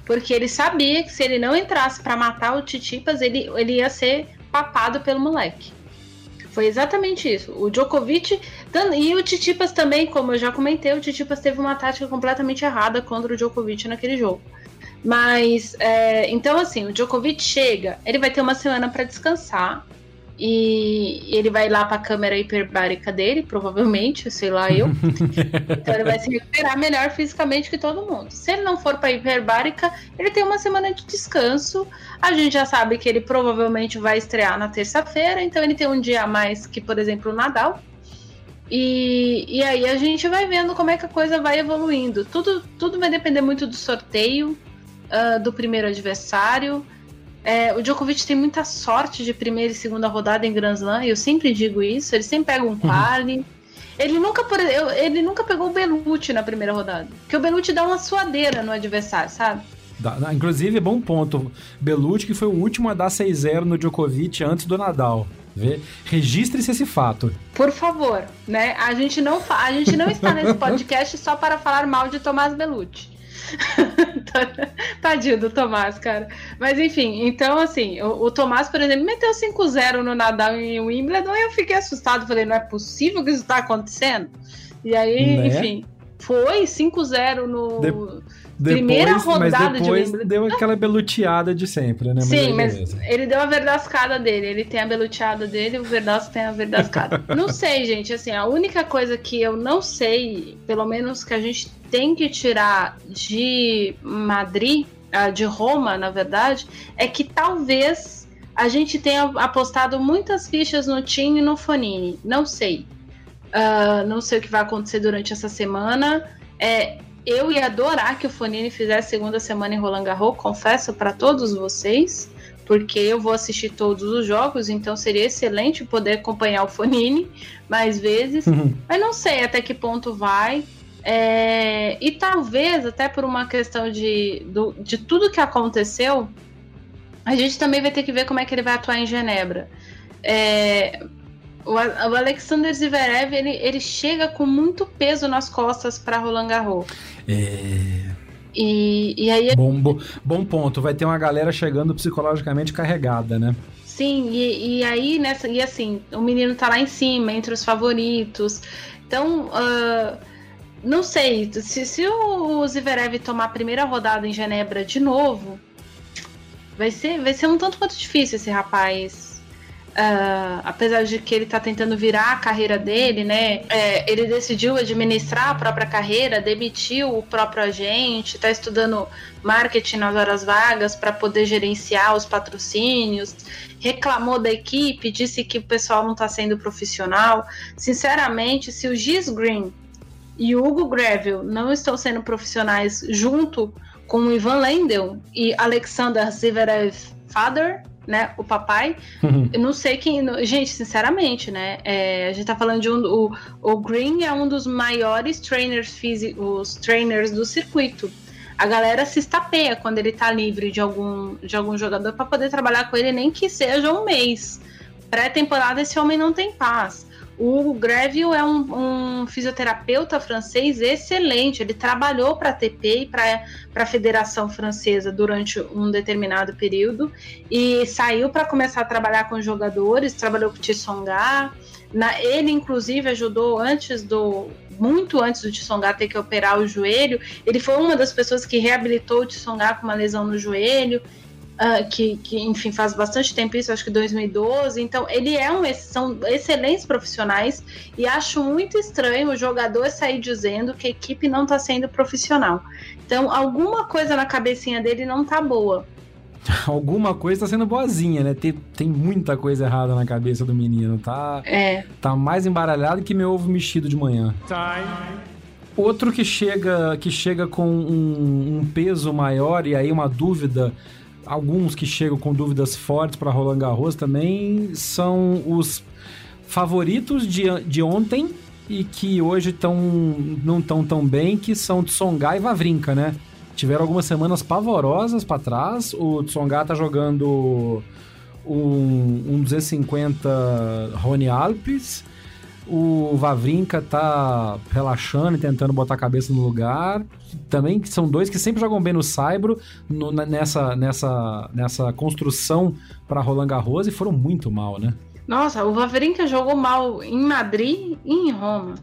porque ele sabia que se ele não entrasse para matar o Titipas, ele, ele ia ser papado pelo moleque. Foi exatamente isso. O Djokovic e o Titipas também, como eu já comentei, o Titipas teve uma tática completamente errada contra o Djokovic naquele jogo. Mas, é, então assim, o Djokovic chega, ele vai ter uma semana para descansar e ele vai lá para a câmera hiperbárica dele, provavelmente, sei lá eu. então ele vai se recuperar melhor fisicamente que todo mundo. Se ele não for para hiperbárica, ele tem uma semana de descanso. A gente já sabe que ele provavelmente vai estrear na terça-feira, então ele tem um dia a mais que, por exemplo, o Nadal. E, e aí a gente vai vendo como é que a coisa vai evoluindo. Tudo, tudo vai depender muito do sorteio, uh, do primeiro adversário. É, o Djokovic tem muita sorte de primeira e segunda rodada em Grand Slam, eu sempre digo isso. Ele sempre pega um quali. Uhum. Ele nunca, ele nunca pegou o Belucci na primeira rodada. Porque o Belucci dá uma suadeira no adversário, sabe? inclusive, bom ponto. Belucci que foi o último a dar 6-0 no Djokovic antes do Nadal. Registre-se esse fato. Por favor, né? A gente não, a gente não está nesse podcast só para falar mal de Tomás Belucci. Tadinho do Tomás, cara. Mas enfim, então assim, o, o Tomás, por exemplo, meteu 5-0 no Nadal em Wimbledon e eu fiquei assustado. Falei, não é possível que isso tá acontecendo. E aí, né? enfim, foi 5-0 no. De... Primeira depois, rodada mas depois de deu aquela beluteada de sempre, né? Sim, mas ele deu a verdascada dele. Ele tem a beluteada dele, o Verdasco tem a verdascada. não sei, gente. Assim, a única coisa que eu não sei, pelo menos que a gente tem que tirar de Madrid, ah, de Roma, na verdade, é que talvez a gente tenha apostado muitas fichas no Tim e no Fonini. Não sei. Uh, não sei o que vai acontecer durante essa semana. É, eu ia adorar que o Fonini fizesse segunda semana em Roland Garros, confesso para todos vocês, porque eu vou assistir todos os jogos, então seria excelente poder acompanhar o Fonini mais vezes. Uhum. Mas não sei até que ponto vai. É, e talvez, até por uma questão de, do, de tudo que aconteceu, a gente também vai ter que ver como é que ele vai atuar em Genebra. É, o, o, Alexander Zverev ele, ele chega com muito peso nas costas para Roland Garros. É. E, e aí. Bom, bom, bom ponto. Vai ter uma galera chegando psicologicamente carregada, né? Sim, e, e aí nessa. E assim, o menino tá lá em cima, entre os favoritos. Então. Uh, não sei, se, se o Zverev tomar a primeira rodada em Genebra de novo, vai ser, vai ser um tanto quanto difícil esse rapaz. Uh, apesar de que ele está tentando virar a carreira dele, né? É, ele decidiu administrar a própria carreira, demitiu o próprio agente, está estudando marketing nas horas vagas para poder gerenciar os patrocínios, reclamou da equipe, disse que o pessoal não está sendo profissional. Sinceramente, se o Giz Green e o Hugo Gravel não estão sendo profissionais junto com o Ivan Lendl e Alexander Zverev Father, né, o papai, uhum. eu não sei quem, gente, sinceramente, né, é, a gente tá falando de um, o, o Green é um dos maiores trainers físicos, trainers do circuito. A galera se estapeia quando ele tá livre de algum, de algum jogador para poder trabalhar com ele, nem que seja um mês. Pré-temporada esse homem não tem paz. O Greville é um, um, fisioterapeuta francês excelente. Ele trabalhou para a ATP e para a Federação Francesa durante um determinado período e saiu para começar a trabalhar com jogadores. Trabalhou com o Tissonga. Na, ele, inclusive, ajudou antes do. Muito antes do Tissonga ter que operar o joelho. Ele foi uma das pessoas que reabilitou o Tissonga com uma lesão no joelho uh, que, que, enfim, faz bastante tempo isso, acho que 2012. Então, ele é um, são excelentes profissionais e acho muito estranho o jogador sair dizendo que a equipe não está sendo profissional. Então, alguma coisa na cabecinha dele não tá boa. Alguma coisa tá sendo boazinha, né? Tem, tem muita coisa errada na cabeça do menino. Tá, É. tá mais embaralhado que meu ovo mexido de manhã. Outro que chega, que chega com um, um peso maior e aí uma dúvida, alguns que chegam com dúvidas fortes para Roland Garros também são os favoritos de, de ontem e que hoje tão, não estão tão bem, que são Tsonga e Vavrinka, né? Tiveram algumas semanas pavorosas para trás. O Tsonga tá jogando um, um 250 Rony Alpes. O Vavrinka tá relaxando e tentando botar a cabeça no lugar. Também que são dois que sempre jogam bem no Saibro, no- nessa, nessa, nessa construção para Roland Garros e foram muito mal, né? Nossa, o Vavrinka jogou mal em Madrid e em Roma.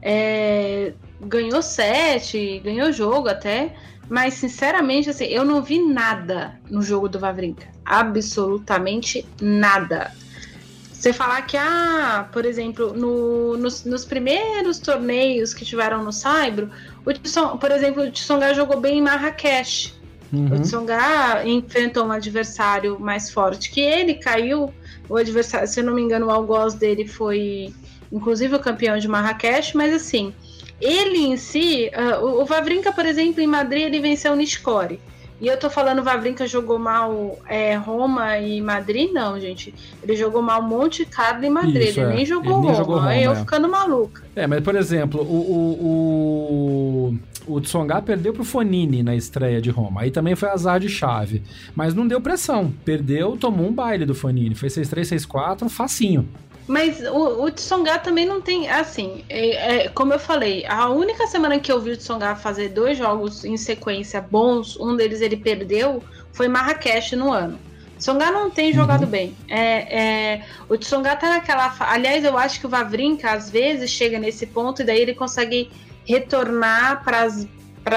É, ganhou sete, ganhou jogo até, mas sinceramente, assim, eu não vi nada no jogo do Vavrinka. Absolutamente nada. Você falar que, ah, por exemplo, no- nos, nos primeiros torneios que tiveram no Saibro, o Tisson, por exemplo, o Tsonga jogou bem em Marrakech. Uhum. O Tsonga enfrentou um adversário mais forte que ele, caiu. O adversário, se eu não me engano, o algoz dele foi, inclusive, o campeão de Marrakech, mas assim, ele em si, ah, o, o Vavrinka, por exemplo, em Madrid, ele venceu o Nishikori. E eu tô falando, o Vavrinka jogou mal é, Roma e Madrid? Não, gente. Ele jogou mal Monte Carlo e Madrid. Isso, ele é. nem jogou Ele nem Roma. jogou Roma, eu é. ficando maluca. É, mas por exemplo, o, o, o, o Tsonga perdeu pro Fonini na estreia de Roma. Aí também foi azar de chave. Mas não deu pressão. Perdeu, tomou um baile do Fonini. Foi 6-3, 6-4, facinho. Mas o, o Tsonga também não tem. Assim, é- é, como eu falei, a única semana que eu vi o Tsonga fazer dois jogos em sequência bons, um deles ele perdeu, foi Marrakech no ano. Tsonga não tem jogado bem. É, é, o Tsonga tá naquela. Aliás, eu acho que o Vavrinka às vezes chega nesse ponto e daí ele consegue retornar para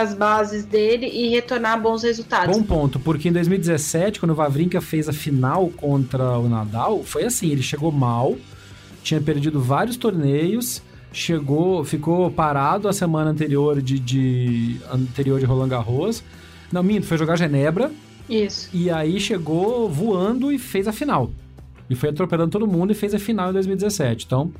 as bases dele e retornar bons resultados. Bom ponto, porque em 2017, quando o Vavrinka fez a final contra o Nadal, foi assim, ele chegou mal, tinha perdido vários torneios, chegou, ficou parado a semana anterior de, de anterior de Roland Garros. Não, minto, foi jogar Genebra, Isso. e aí chegou voando e fez a final. E foi atropelando todo mundo e fez a final em 2017. Então,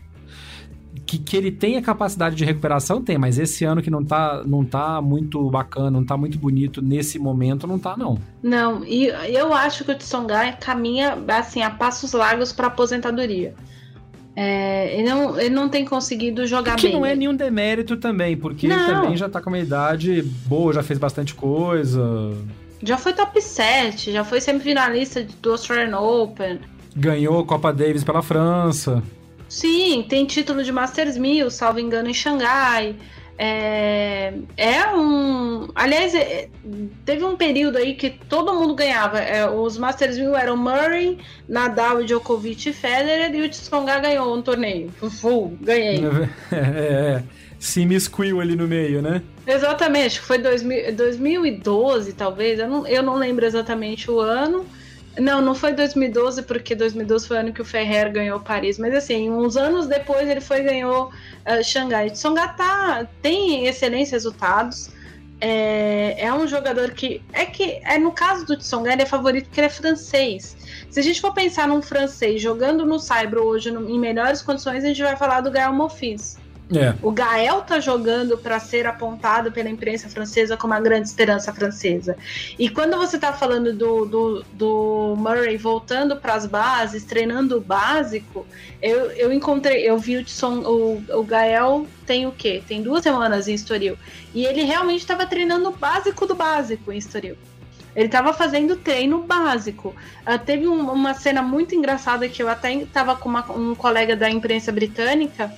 que, que ele tem a capacidade de recuperação, tem, mas esse ano que não tá, não tá muito bacana, não tá muito bonito nesse momento, não tá, não. Não, e eu acho que o Tsonga caminha assim a passos largos para aposentadoria. É, ele, não, ele não tem conseguido jogar Que bem. não é nenhum demérito também, porque ele Não. também já tá com uma idade boa, já fez bastante coisa. Já foi top 7, já foi semifinalista do Australian Open. Ganhou a Copa Davis pela França. Sim, tem título de Masters 1000, salvo engano, em Xangai. É, é um. Aliás, é- teve um período aí que todo mundo ganhava. É, os Masters 1000 eram Murray, Nadal, Djokovic e Federer, e o Tsonga ganhou um torneio. Fufu, ganhei. É, é, se miscuiu ali no meio, né? Exatamente, foi 2000, 2012, talvez. Eu não, eu não lembro exatamente o ano. Não, não foi 2012, porque 2012 foi o ano que o Ferrer ganhou Paris. Mas assim, uns anos depois ele foi ganhou uh, Xangai. Tsonga tá, tem excelentes resultados. É, é um jogador que. É que é no caso do Tsonga, ele é favorito porque ele é francês. Se a gente for pensar num francês jogando no Saibro hoje no- em melhores condições, a gente vai falar do Gael Monfils. É. O Gael tá jogando para ser apontado pela imprensa francesa como a grande esperança francesa. E quando você tá falando do, do, do Murray voltando para as bases, treinando o básico, eu, eu encontrei, eu vi o, Tson, o, o Gael tem o quê? Tem duas semanas em Estoril. E ele realmente estava treinando o básico do básico em Estoril. Ele estava fazendo treino básico. Ah, teve um- uma cena muito engraçada que eu até estava com uma- um colega da imprensa britânica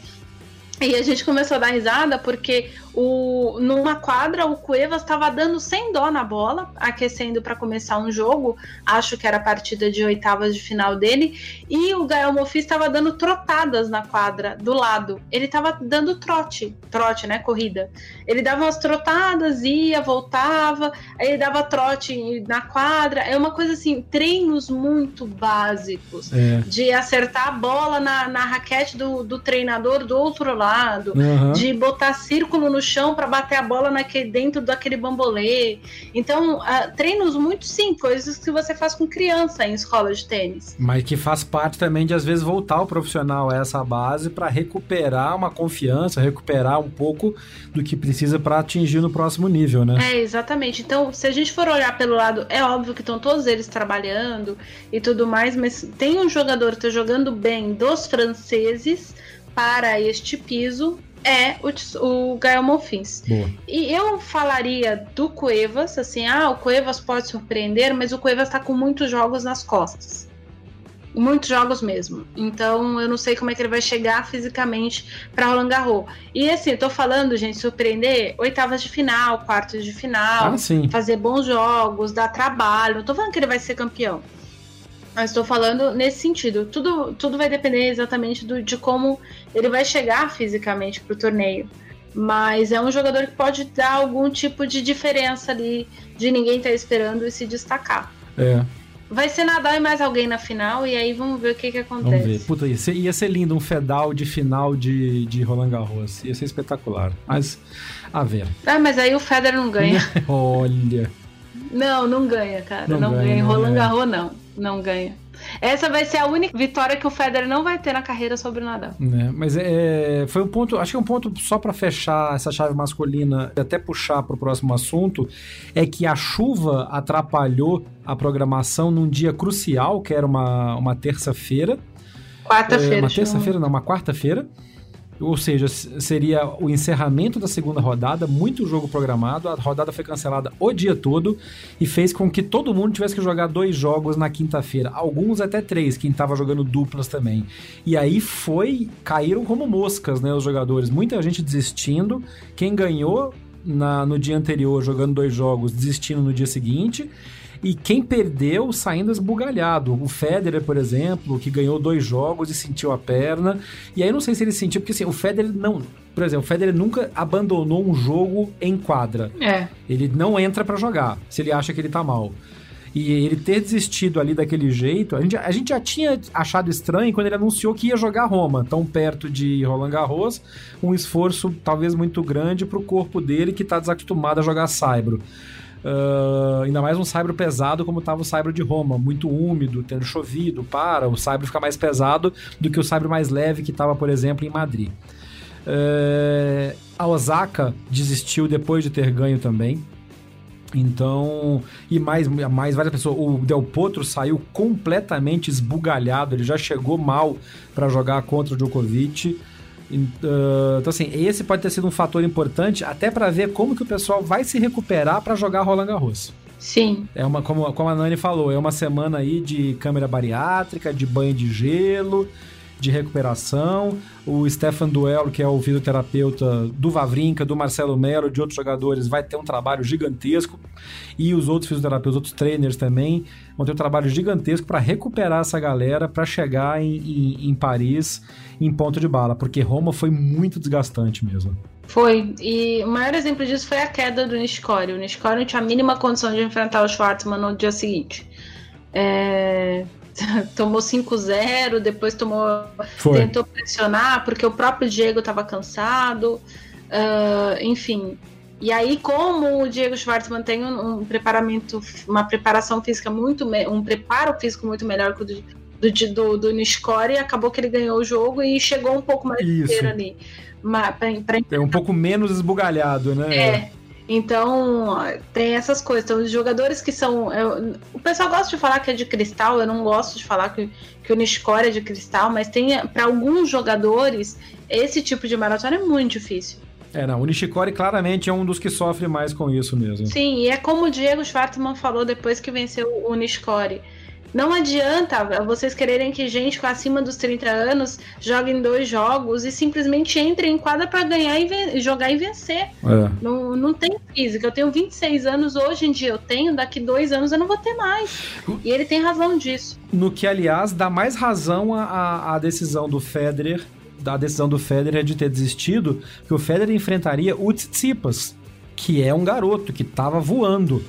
e a gente começou a dar risada porque o, numa quadra o Cuevas estava dando sem dó na bola, aquecendo para começar um jogo. Acho que era a partida de oitavas de final dele. E o Gael Monfils estava dando trotadas na quadra do lado. Ele estava dando trote, trote, né? Corrida. Ele dava umas trotadas, ia, voltava, aí ele dava trote na quadra. É uma coisa assim, treinos muito básicos É. de acertar a bola na, na raquete do, do treinador do outro lado, Aham. de botar círculo no chão para bater a bola naquele, dentro daquele bambolê. Então, uh, treinos muito simples, coisas que você faz com criança em escola de tênis. Mas que faz parte também de, às vezes, voltar o profissional a essa base para recuperar uma confiança, recuperar um pouco do que precisa para atingir no próximo nível, né? É, exatamente. Então, se a gente for olhar pelo lado, é óbvio que estão todos eles trabalhando e tudo mais, mas tem um jogador que está jogando bem dos franceses para este piso é o, o Gael Monfils. Boa. E eu falaria do Cuevas, assim, ah, o Cuevas pode surpreender, mas o Cuevas está com muitos jogos nas costas. Muitos jogos mesmo. Então eu não sei como é que ele vai chegar fisicamente para Roland Garros. E assim, eu tô falando, gente, surpreender oitavas de final, quartos de final, ah, fazer bons jogos, dar trabalho. Não tô falando que ele vai ser campeão. Mas estou falando nesse sentido. Tudo, tudo vai depender exatamente do, de como ele vai chegar fisicamente para o torneio. Mas é um jogador que pode dar algum tipo de diferença ali, de ninguém estar tá esperando e se destacar. É. Vai ser Nadal e mais alguém na final, e aí vamos ver o que, que acontece. Vamos ver. Puta, ia ser, ia ser lindo um fedal de final de, de Roland Garros. Ia ser espetacular. Mas, a ver. Ah, mas aí o Federer não ganha. Olha. Não, não ganha, cara. Não, não ganha. ganha. Roland Garros, não não ganha. Essa vai ser a única vitória que o Federer não vai ter na carreira sobre o Nadal. É, mas é, foi um ponto, acho que é um ponto só para fechar essa chave masculina, até puxar para o próximo assunto, é que a chuva atrapalhou a programação num dia crucial, que era uma, uma terça-feira. Quarta-feira. É, uma terça-feira, não, uma quarta-feira ou seja, seria o encerramento da segunda rodada, muito jogo programado, a rodada foi cancelada o dia todo e fez com que todo mundo tivesse que jogar dois jogos na quinta-feira, alguns até três, quem estava jogando duplas também. E aí foi, caíram como moscas, né, os jogadores, muita gente desistindo, quem ganhou na, no dia anterior jogando dois jogos, desistindo no dia seguinte, e quem perdeu saindo esbugalhado. O Federer, por exemplo, que ganhou dois jogos e sentiu a perna. E aí não sei se ele sentiu, porque assim, o Federer não. Por exemplo, o Federer nunca abandonou um jogo em quadra. É. Ele não entra para jogar, se ele acha que ele tá mal. E ele ter desistido ali daquele jeito, a gente, a gente já tinha achado estranho quando ele anunciou que ia jogar Roma, tão perto de Roland Garros, um esforço talvez muito grande pro corpo dele que tá desacostumado a jogar saibro. Uh, ainda mais um saibro pesado como estava o saibro de Roma, muito úmido, tendo chovido, para, o saibro fica mais pesado do que o saibro mais leve que estava, por exemplo, em Madrid. Uh, a Osaka desistiu depois de ter ganho também. Então, e mais, mais várias pessoas. O Del Potro saiu completamente esbugalhado, ele já chegou mal para jogar contra o Djokovic. Uh, então, assim, esse pode ter sido um fator importante até para ver como que o pessoal vai se recuperar para jogar Roland Garros. Sim. É uma, como, como a Nani falou, é uma semana aí de câmera bariátrica, de banho de gelo, de recuperação. O Stefan Duello, que é o fisioterapeuta do Vavrinca, do Marcelo Melo, de outros jogadores, vai ter um trabalho gigantesco. E os outros fisioterapeutas, outros trainers também, vão ter um trabalho gigantesco para recuperar essa galera para chegar em, em, em Paris em ponto de bala, porque Roma foi muito desgastante mesmo. Foi, e o maior exemplo disso foi a queda do Nishikori. O Nishikori não tinha a mínima condição de enfrentar o Schwartzman no dia seguinte. É... tomou 5-0, depois tomou. Foi. tentou pressionar, porque o próprio Diego estava cansado. Uh, enfim. E aí, como o Diego Schwartzman tem um, um, preparamento, uma preparação física muito, um preparo físico muito melhor que o do, do, do, do Nishikori, acabou que ele ganhou o jogo e chegou um pouco mais inteiro ali. Pra, pra... É um pouco menos esbugalhado, né? É. Então, tem essas coisas. Então, os jogadores que são. Eu, o pessoal gosta de falar que é de cristal, eu não gosto de falar que, que o Nishikori é de cristal, mas tem para alguns jogadores, esse tipo de maratona é muito difícil. É, não, o Nishikori claramente é um dos que sofre mais com isso mesmo. Sim, e é como o Diego Schwartzman falou depois que venceu o Nishikori. Não adianta vocês quererem que gente com acima dos 30 anos jogue em dois jogos e simplesmente entre em quadra para ganhar e jogar e vencer. É. Não, não tem física. Eu tenho 26 anos, hoje em dia eu tenho, daqui dois anos eu não vou ter mais. E ele tem razão disso. No que, aliás, dá mais razão a, a decisão do Federer da decisão do Federer de ter desistido, que o Federer enfrentaria o Tsitsipas, que é um garoto que estava voando.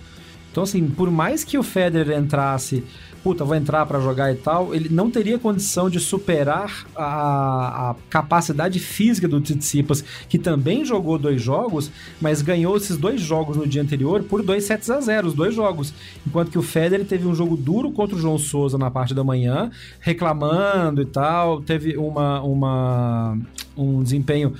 Então, assim, por mais que o Federer entrasse puta, vou entrar para jogar e tal, ele não teria condição de superar a, a capacidade física do Tsitsipas, que também jogou dois jogos, mas ganhou esses dois jogos no dia anterior por dois sets a zero, os dois jogos. Enquanto que o Federer teve um jogo duro contra o João Souza na parte da manhã, reclamando e tal, teve uma, uma um desempenho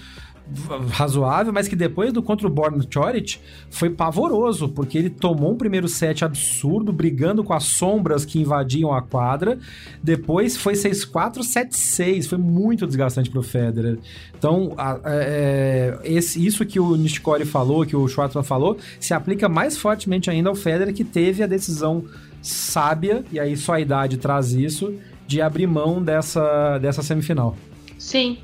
razoável, mas que depois do contra o Born Choric foi pavoroso, porque ele tomou um primeiro set absurdo, brigando com as sombras que invadiam a quadra. Depois foi 6-4, 7-6. Foi muito desgastante pro Federer. Então, a, é, esse, isso que o Nishikori falou, que o Schwartzman falou, se aplica mais fortemente ainda ao Federer, que teve a decisão sábia, e aí só a idade traz isso, de abrir mão dessa, dessa semifinal. Sim,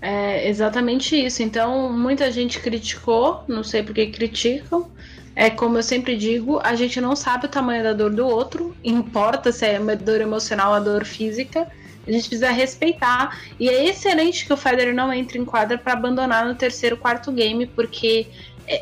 é exatamente isso. Então, muita gente criticou, não sei por que criticam. É como eu sempre digo, a gente não sabe o tamanho da dor do outro, importa se é uma dor emocional ou dor física. A gente precisa respeitar. E é excelente que o Federer não entre em quadra para abandonar no terceiro, quarto game, porque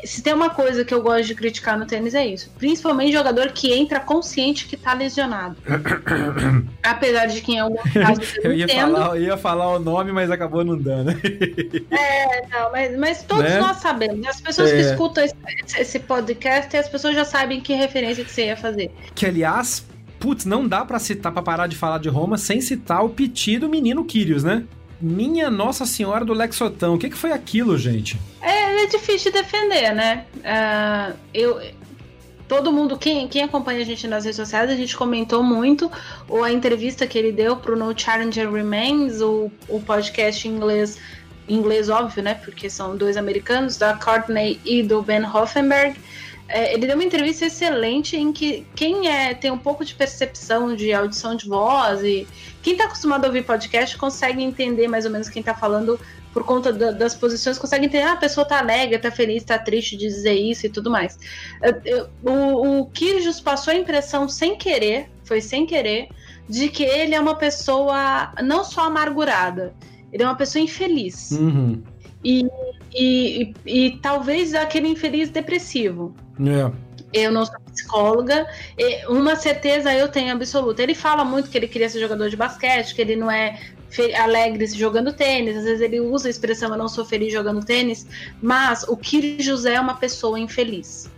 se tem uma coisa que eu gosto de criticar no tênis é isso. Principalmente jogador que entra consciente que tá lesionado. Apesar de que em algum caso eu, ia falar, eu ia falar o nome, mas acabou não dando. é, não, mas, mas todos né? nós sabemos. As pessoas é. que escutam esse, esse podcast, as pessoas já sabem que referência que você ia fazer. Que, aliás, putz, não dá para citar, para parar de falar de Roma sem citar o piti do menino Kyrios, né? Minha Nossa Senhora do Lexotão. O que, que foi aquilo, gente? É, é difícil de defender, né? Uh, eu, todo mundo, quem, quem acompanha a gente nas redes sociais, a gente comentou muito ou a entrevista que ele deu pro No Challenger Remains, o, o podcast em inglês, inglês óbvio, né? Porque são dois americanos, da Courtney e do Ben Hoffenberg. É, ele deu uma entrevista excelente em que quem é tem um pouco de percepção de audição de voz e quem está acostumado a ouvir podcast consegue entender mais ou menos quem está falando por conta da, das posições, consegue entender, ah, a pessoa tá alegre, tá feliz, tá triste de dizer isso e tudo mais. O, o Kirjus passou a impressão sem querer, foi sem querer, de que ele é uma pessoa não só amargurada, ele é uma pessoa infeliz. Uhum. E, e, e, e, talvez aquele infeliz depressivo. É. Eu não sou psicóloga, uma certeza eu tenho absoluta. Ele fala muito que ele queria ser jogador de basquete, que ele não é alegre jogando tênis, às vezes ele usa a expressão eu não sou feliz jogando tênis, mas o Kyrgios é uma pessoa infeliz.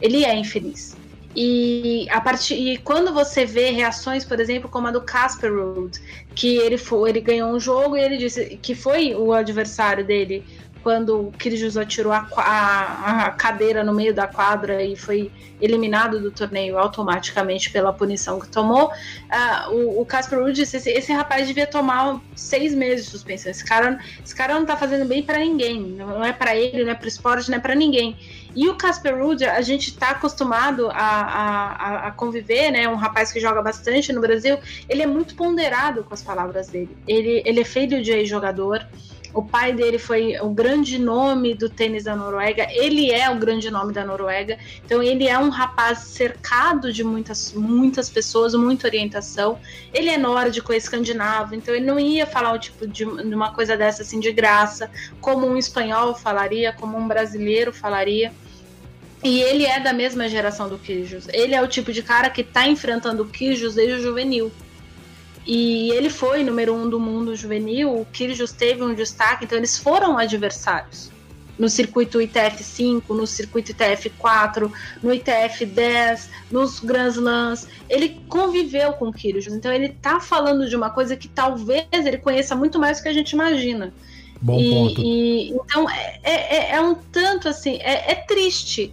Ele é infeliz. E a partir e quando você vê reações, por exemplo, como a do Casper Ruud, que ele foi, ele ganhou um jogo e ele disse que foi o adversário dele quando o Kyrgios atirou a, a, a, cadeira no meio da quadra e foi eliminado do torneio automaticamente pela punição que tomou, uh, o, o Casper Ruud disse, esse, esse, rapaz devia tomar seis meses de suspensão. Esse cara, esse cara não tá fazendo bem para ninguém. Não é para ele, não é para esporte, não é para ninguém. E o Casper Ruud, a gente tá acostumado a, a, a, conviver, né? Um rapaz que joga bastante no Brasil, ele é muito ponderado com as palavras dele. Ele, ele é filho de ex-jogador. O pai dele foi o grande nome do tênis da Noruega. Ele é o grande nome da Noruega. Então ele é um rapaz cercado de muitas, muitas pessoas, muita orientação. Ele é nórdico, é escandinavo. Então ele não ia falar o tipo de, de uma coisa dessa assim de graça, como um espanhol falaria, como um brasileiro falaria. E ele é da mesma geração do Kijos. Ele é o tipo de cara que está enfrentando o Kijos desde o juvenil. E ele foi número um do mundo juvenil, o Kyrgios teve um destaque, então eles foram adversários. No circuito ITF5, no circuito ITF4, no ITF10, nos Grand Slams. Ele conviveu com o Kyrgios, então ele tá falando de uma coisa que talvez ele conheça muito mais do que a gente imagina. Bom e, ponto. E, então é, é, é, é, um tanto assim, é, é triste.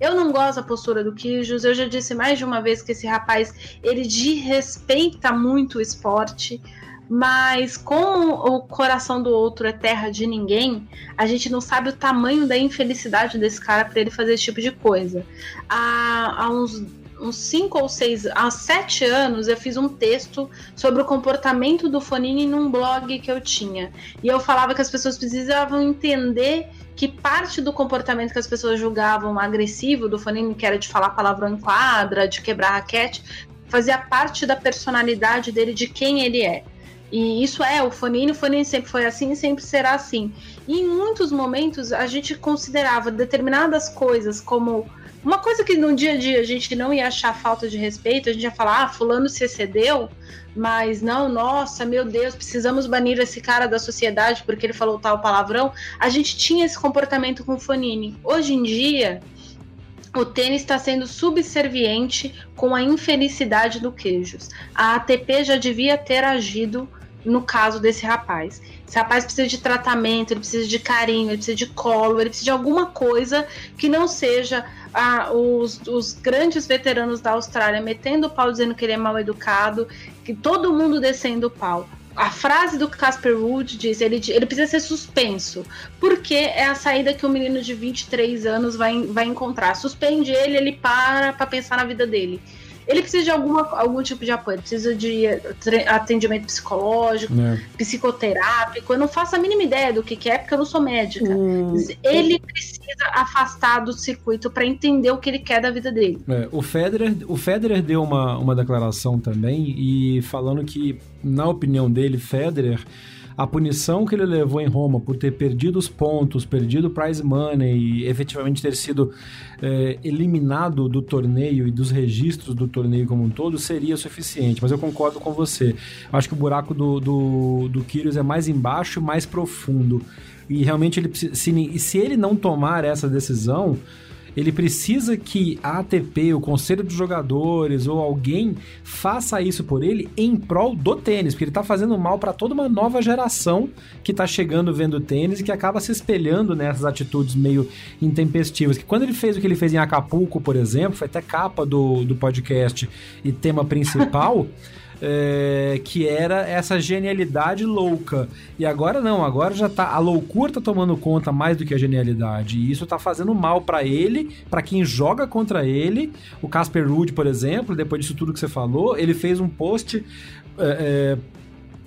Eu não gosto da postura do Kijos. Eu já disse mais de uma vez que esse rapaz ele desrespeita muito o esporte. Mas com o coração do outro é terra de ninguém, a gente não sabe o tamanho da infelicidade desse cara para ele fazer esse tipo de coisa. Há, há uns uns 5 ou 6, há 7 anos, eu fiz um texto sobre o comportamento do Fonini num blog que eu tinha. E eu falava que as pessoas precisavam entender que parte do comportamento que as pessoas julgavam agressivo do Fonini, que era de falar palavrão em quadra, de quebrar raquete, fazia parte da personalidade dele, de quem ele é. E isso é o Fonini, o Fonini sempre foi assim e sempre será assim. E em muitos momentos a gente considerava determinadas coisas como Uma coisa que no dia a dia a gente não ia achar falta de respeito, a gente ia falar, ah, fulano se excedeu, mas não, nossa, meu Deus, precisamos banir esse cara da sociedade porque ele falou tal palavrão. A gente tinha esse comportamento com o Fonini. Hoje em dia, o tênis está sendo subserviente com a infelicidade do Queijos. A ATP já devia ter agido no caso desse rapaz. Esse rapaz precisa de tratamento, ele precisa de carinho, ele precisa de colo, ele precisa de alguma coisa que não seja ah, os, os, grandes veteranos da Austrália metendo o pau dizendo que ele é mal educado, que todo mundo descendo o pau. A frase do Casper Wood diz: ele, ele precisa ser suspenso, porque é a saída que o um menino de 23 anos vai, vai encontrar. Suspende ele, ele para para pensar na vida dele ele precisa de alguma, algum tipo de apoio, ele precisa de atendimento psicológico, é. psicoterápico. Eu não faço a mínima ideia do que, que é, porque eu não sou médica. Hum. Ele precisa afastar do circuito para entender o que ele quer da vida dele. É, o, Federer, o Federer deu uma, uma declaração também e falando que, na opinião dele, Federer a punição que ele levou em Roma por ter perdido os pontos, perdido o prize money e efetivamente ter sido é, eliminado do torneio e dos registros do torneio como um todo seria suficiente. Mas eu concordo com você. Acho que o buraco do, do, do é mais embaixo e mais profundo. E realmente, ele, se, se ele não tomar essa decisão ele precisa que a ATP, o conselho dos jogadores ou alguém faça isso por ele em prol do tênis, porque ele tá fazendo mal para toda uma nova geração que tá chegando vendo tênis e que acaba se espelhando nessas atitudes meio intempestivas. Que quando ele fez o que ele fez em Acapulco, por exemplo, foi até capa do, do podcast e tema principal. é, que era essa genialidade louca. E agora não, agora já tá. A loucura tá tomando conta mais do que a genialidade. E isso tá fazendo mal para ele, para quem joga contra ele. O Casper Ruud, por exemplo, depois disso tudo que você falou, ele fez um post. É, é,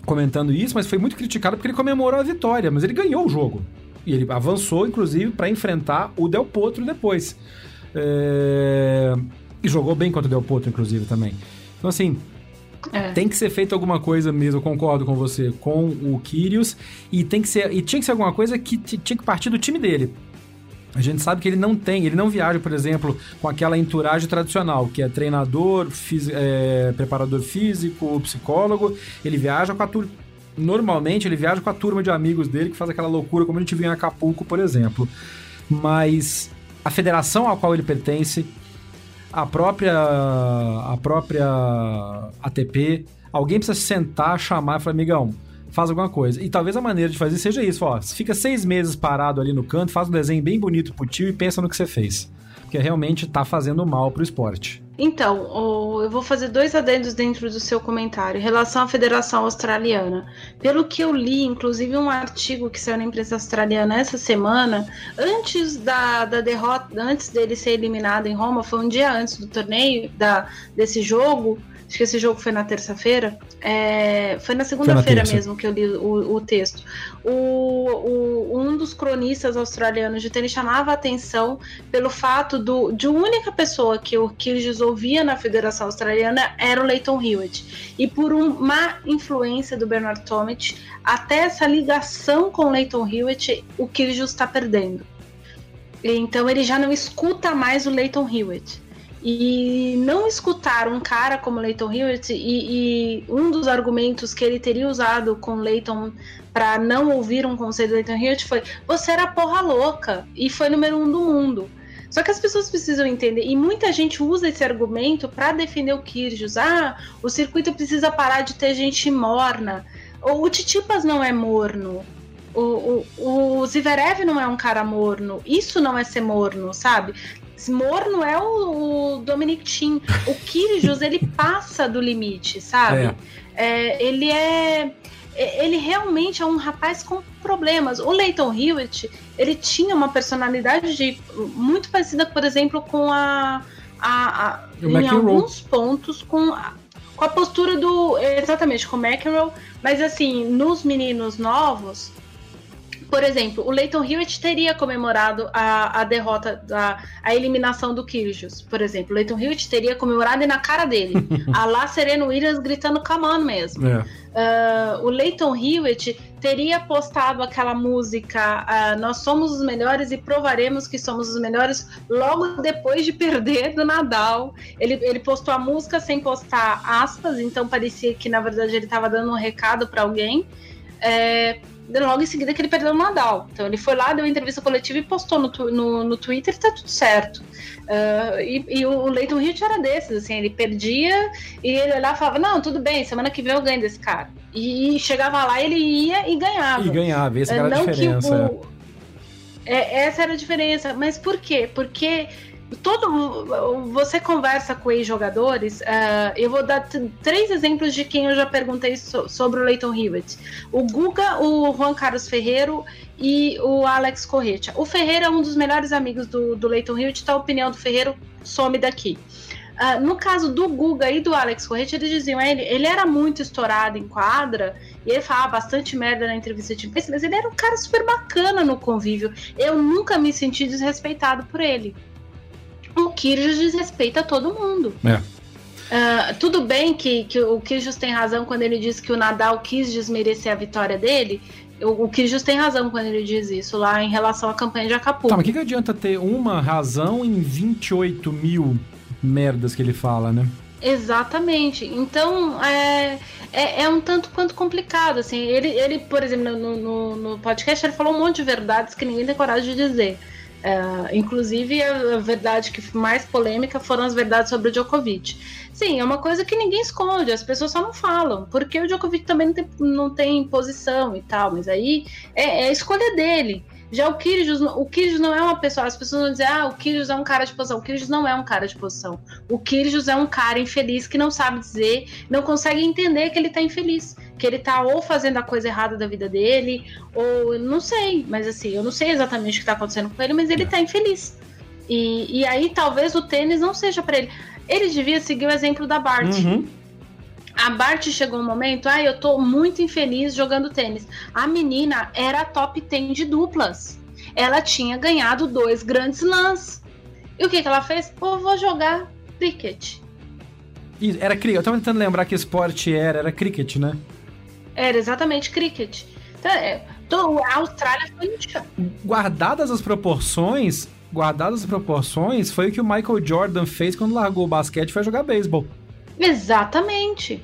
comentando isso, mas foi muito criticado porque ele comemorou a vitória, mas ele ganhou o jogo. E ele avançou, inclusive, para enfrentar o Del Potro depois. É... E jogou bem contra o Del Potro, inclusive, também. Então, assim, é. Tem que ser feito alguma coisa mesmo, concordo com você, com o Kyrios. E, tem que ser, e tinha que ser alguma coisa que tinha que partir do time dele. A gente sabe que ele não tem, ele não viaja, por exemplo, com aquela entourage tradicional, que é treinador, é, preparador físico, psicólogo. Ele viaja com a turma. Normalmente ele viaja com a turma de amigos dele que faz aquela loucura, como a gente viu em Acapulco, por exemplo. Mas a federação à qual ele pertence a própria a própria ATP, alguém precisa sentar, chamar e falar, amigão, faz alguma coisa. E talvez a maneira de fazer seja isso, ó, fica seis meses parado ali no canto, faz um desenho bem bonito pro tio e pensa no que você fez. Porque realmente tá fazendo mal pro esporte. Então, eu vou fazer dois adendos dentro do seu comentário em relação à Federação Australiana. Pelo que eu li, inclusive um artigo que saiu na imprensa australiana essa semana, antes da, da derrota, antes dele ser eliminado em Roma, foi um dia antes do torneio, da, desse jogo, acho que esse jogo foi na terça-feira, é, foi na segunda-feira mesmo que eu li o, o texto. O, o, um dos cronistas australianos de tênis chamava a atenção pelo fato do, de única pessoa que o Kyrgios ouvia na Federação Australiana era o Leighton Hewitt. E por uma influência do Bernard Tomic, até essa ligação com o Leighton Hewitt, o Kyrgios está perdendo. Então ele já não escuta mais o Leighton Hewitt. E não escutar um cara como Leighton Hewitt e, e, um dos argumentos que ele teria usado com Leighton para não ouvir um conselho do Leighton Hewitt foi: você era porra louca e foi número um do mundo. Só que as pessoas precisam entender, e muita gente usa esse argumento para defender o Kyrgios. Ah, o circuito precisa parar de ter gente morna. O Titipas não é morno. O, o, o Zverev não é um cara morno. Isso não é ser morno, sabe? Morno é o, o Dominic Thiem. O Kyrgios, ele passa do limite, sabe? É. É, ele é ele realmente é um rapaz com problemas. O Leighton Hewitt, ele tinha uma personalidade de, muito parecida, por exemplo, com a, a, a em alguns pontos com a, com a postura do exatamente com o McEnroe, mas assim nos meninos novos por exemplo, o Leighton Hewitt teria comemorado a, a derrota, da, a eliminação do Kyrgios, por exemplo. O Leighton Hewitt teria comemorado e na cara dele. a lá Serena Williams gritando come on mesmo. É. uh, o Leighton Hewitt teria postado aquela música uh, Nós somos os melhores e provaremos que somos os melhores logo depois de perder do Nadal. Ele, ele postou a música sem postar aspas, então parecia que na verdade ele estava dando um recado para alguém. É, logo em seguida que ele perdeu o Nadal. Então ele foi lá, deu uma entrevista coletiva e postou no, no, no Twitter tá tudo certo. Uh, e, e, o Leighton Hewitt era desses, assim, ele perdia e ele olhava e falava, não, tudo bem, semana que vem eu ganho desse cara. E, e chegava lá, ele ia e ganhava. E ganhava, essa era a não diferença. O, é, essa era a diferença. Mas por quê? Porque todo você conversa com ex-jogadores, uh, eu vou dar três exemplos de quem eu já perguntei so, sobre o Leighton Hewitt. O Guga, o Juan Carlos Ferreiro e o Alex Corretia. O Ferreiro é um dos melhores amigos do, do Leighton Hewitt, então a opinião do Ferreiro some daqui. Uh, no caso do Guga e do Alex Corretia, eles diziam ele, ele era muito estourado em quadra e ele falava bastante merda na entrevista de imprensa, mas ele era um cara super bacana no convívio. Eu nunca me senti desrespeitado por ele Kyrgios desrespeita todo mundo. É. Uh, tudo bem que, que o Kyrgios tem razão quando ele diz que o Nadal quis desmerecer a vitória dele. O, Kyrgios tem razão quando ele diz isso lá em relação à campanha de Acapulco. Tá, mas o que, que adianta ter uma razão em 28 mil merdas que ele fala, né? Exatamente. Então, é, é, é, um tanto quanto complicado. Assim, ele, ele por exemplo, no, no, no, podcast, ele falou um monte de verdades que ninguém tem coragem de dizer. É, inclusive, a verdade que mais polêmica foram as verdades sobre o Djokovic. Sim, é uma coisa que ninguém esconde, as pessoas só não falam, porque o Djokovic também não tem, não tem posição e tal, mas aí é, é a escolha dele. Já o Kyrgios, o Kyrgios não é uma pessoa, as pessoas vão dizer, ah, o Kyrgios é um cara de posição. O Kyrgios não é um cara de posição. O Kyrgios é um cara infeliz que não sabe dizer, não consegue entender que ele tá infeliz. Que ele tá ou fazendo a coisa errada da vida dele, ou não sei, mas assim, eu não sei exatamente o que tá acontecendo com ele, mas ele tá infeliz. E, e aí talvez o tênis não seja para ele. Ele devia seguir o exemplo da Bart. Uhum a Bart chegou um momento, ah, eu tô muito infeliz jogando tênis. A menina era top 10 de duplas. Ela tinha ganhado dois grandes lãs. E o que, que ela fez? Pô, vou jogar cricket. Era cricket. Eu tava tentando lembrar que esporte era, era cricket, né? Era exatamente cricket. Então, é, a Austrália foi Guardadas as proporções, guardadas as proporções, foi o que o Michael Jordan fez quando largou o basquete e foi jogar beisebol. Exatamente.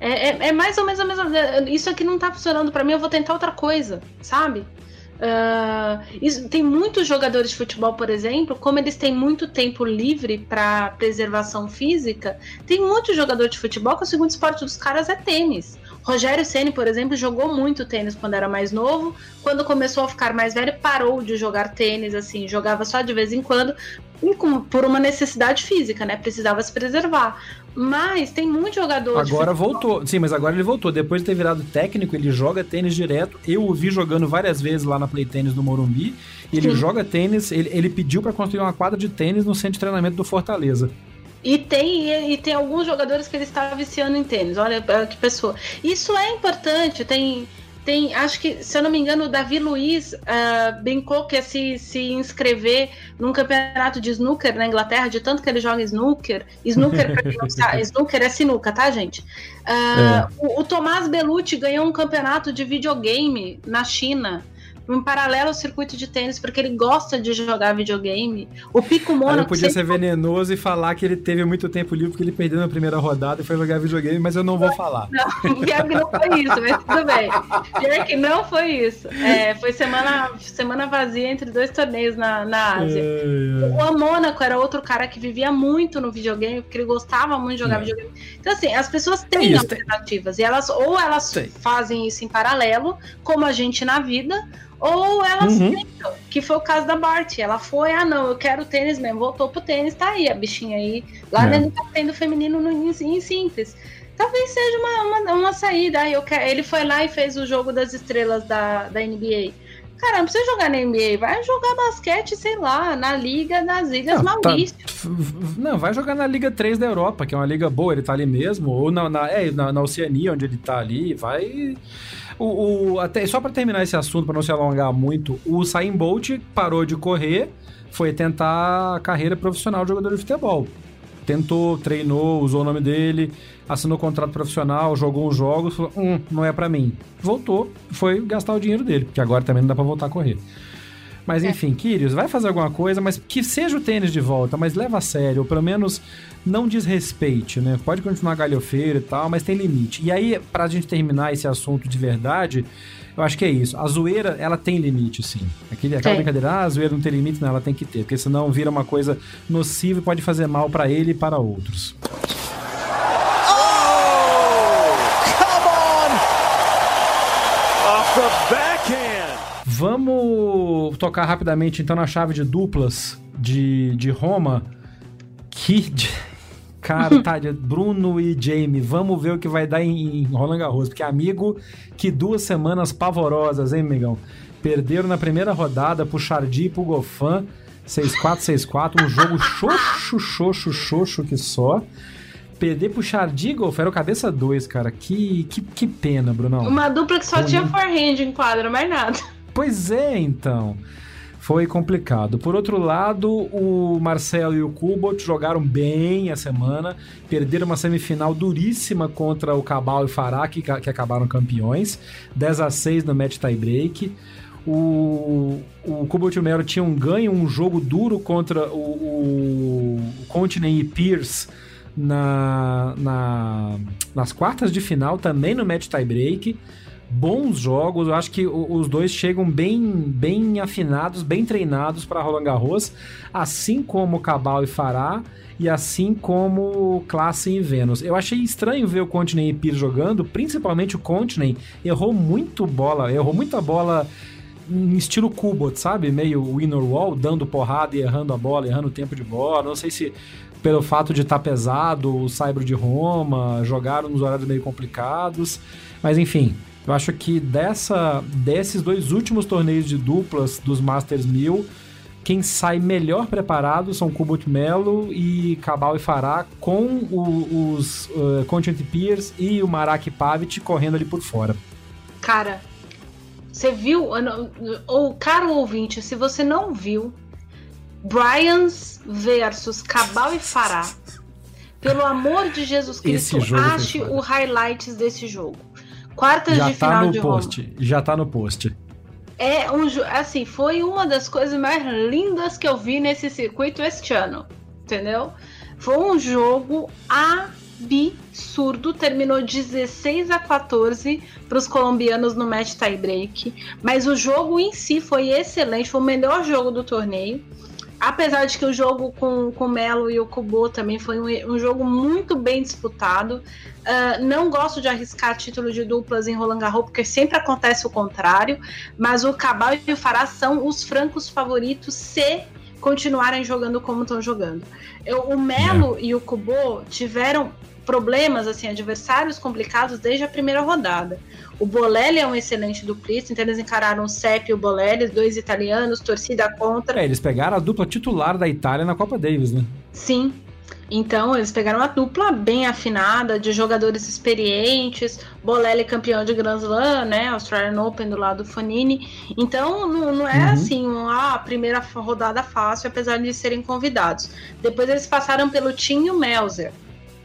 É, é, é, mais ou menos a mesma. Isso aqui não tá funcionando para mim, eu vou tentar outra coisa, sabe? Uh, isso, tem muitos jogadores de futebol, por exemplo, como eles têm muito tempo livre para preservação física, tem muitos jogadores de futebol que o segundo esporte dos caras é tênis. Rogério Ceni, por exemplo, jogou muito tênis quando era mais novo. Quando começou a ficar mais velho, parou de jogar tênis, assim, jogava só de vez em quando, por uma necessidade física, né? Precisava se preservar. Mas tem muito jogador. Agora voltou. Sim, mas agora ele voltou. Depois de ter virado técnico, ele joga tênis direto. Eu o vi jogando várias vezes lá na Play Tênis no Morumbi. E ele Sim. joga tênis. Ele, ele pediu para construir uma quadra de tênis no centro de treinamento do Fortaleza. E tem, e tem alguns jogadores que ele está viciando em tênis. Olha que pessoa. Isso é importante. Tem tem, acho que, se eu não me engano, o Davi Luiz uh, brincou que ia se, se inscrever num campeonato de snooker na Inglaterra, de tanto que ele joga snooker. Snooker, pra quem não sabe, snooker é sinuca, tá, gente? Uh, é. o, o Tomás Belucci ganhou um campeonato de videogame na China um paralelo ao circuito de tênis, porque ele gosta de jogar videogame. O Pico Mônaco. Eu podia ser venenoso e falar que ele teve muito tempo livre porque ele perdeu na primeira rodada e foi jogar videogame, mas eu não vou falar. Não, pior que não foi isso, mas tudo bem. Pior que não foi isso. É, foi semana, semana vazia entre dois torneios na, na Ásia. É, é. O Mônaco era outro cara que vivia muito no videogame, porque ele gostava muito de jogar é. videogame. Então, assim, as pessoas têm isso, alternativas. Tem... E elas, ou elas Sim. fazem isso em paralelo, como a gente na vida, ou elas uhum. tentam, que foi o caso da Bart. Ela foi, ah não, eu quero tênis mesmo, voltou pro tênis, tá aí a bichinha aí. Lá é. dentro tá tendo feminino no, em, em simples. Talvez seja uma, uma, uma saída. Eu quero, ele foi lá e fez o jogo das estrelas da, da NBA. Cara, não precisa jogar na NBA, vai jogar basquete, sei lá, na Liga das Ilhas não, tá Maurício. Tá, não, vai jogar na Liga 3 da Europa, que é uma liga boa, ele tá ali mesmo, ou na, na, é, na, na Oceania, onde ele tá ali, vai o, o até, só para terminar esse assunto, para não se alongar muito, o Sain Bolt parou de correr, foi tentar a carreira profissional de jogador de futebol. tentou, treinou, usou o nome dele, assinou contrato profissional, jogou uns jogos, falou, hum, não é para mim. Voltou, foi gastar o dinheiro dele, porque agora também não dá para voltar a correr. Mas é. enfim, Kyrios, vai fazer alguma coisa, mas que seja o tênis de volta, mas leva a sério, ou pelo menos não desrespeite, né? Pode continuar galhofeiro e tal, mas tem limite. E aí, pra gente terminar esse assunto de verdade, eu acho que é isso. A zoeira, ela tem limite, sim. Aquele, aquela brincadeira, ah, a zoeira não tem limite, não, ela tem que ter, porque senão vira uma coisa nociva e pode fazer mal para ele e para outros. Vamos tocar rapidamente então na chave de duplas de, de Roma. Que. Cara, tá, Bruno e Jamie, vamos ver o que vai dar em, em Roland Garros. Porque, amigo, que duas semanas pavorosas, hein, Migão? Perderam na primeira rodada pro Chardy e pro Goffin. 6-4, 6-4, um jogo xoxo, xoxo, xoxo que só. Perder pro Chardy Golf era o cabeça 2, cara. Que, que, que pena, Brunão. Uma dupla que só Ruim. tinha forehand em quadra, mais nada. Pois é, então. Foi complicado. Por outro lado, o Marcelo e o Kubot jogaram bem a semana, perderam uma semifinal duríssima contra o Cabal e o Farah, que, que acabaram campeões, 10 a 6 no match tie-break. O, o Kubot e o Melo tinham ganho um jogo duro contra o, o Continent e Pierce na, na, nas quartas de final, também no match tie-break bons jogos. Eu acho que os dois chegam bem, bem afinados, bem treinados para Roland Garros, assim como Cabal e Fará e assim como Classe e Vênus. Eu achei estranho ver o Continent e Pires jogando, principalmente o Continent errou muito bola, errou muita bola em estilo Kubot, sabe? Meio winner wall, dando porrada e errando a bola, errando o tempo de bola. Não sei se pelo fato de estar tá pesado, o Saibro de Roma, jogaram nos horários meio complicados. Mas enfim, eu acho que dessa, desses dois últimos torneios de duplas dos Masters 1000, quem sai melhor preparado são Kubut Melo e Cabal e Farah, com o, os uh, Content Peers e o Marak Pavic correndo ali por fora. Cara, você viu, ou caro ouvinte, se você não viu, Bryans versus Cabal e Farah, pelo amor de Jesus Cristo, ache o highlights desse jogo. Quartas já de tá final no de post, Roma. Já tá no post. É um assim, foi uma das coisas mais lindas que eu vi nesse circuito este ano, entendeu? Foi um jogo absurdo, terminou 16 a 14 para os colombianos no match tie break, mas o jogo em si foi excelente, foi o melhor jogo do torneio apesar de que o jogo com, com o Melo e o Kubo também foi um, um jogo muito bem disputado. Uh, não gosto de arriscar título de duplas em Roland Garros, porque sempre acontece o contrário. Mas o Cabal e o Fará são os francos favoritos se continuarem jogando como estão jogando. Eu, o Melo é. e o Kubo tiveram problemas, assim, adversários complicados desde a primeira rodada. O Bolelli é um excelente duplista, então eles encararam o Sepp e o Bolelli, dois italianos, torcida contra. É, eles pegaram a dupla titular da Itália na Copa Davis, né? Sim. Então, eles pegaram uma dupla bem afinada, de jogadores experientes, Bolelli campeão de Grand Slam, né, Australian Open do lado do Fanini. Então, não, não é uhum. assim, uma ah, primeira rodada fácil, apesar de serem convidados. Depois eles passaram pelo Tim e o Melzer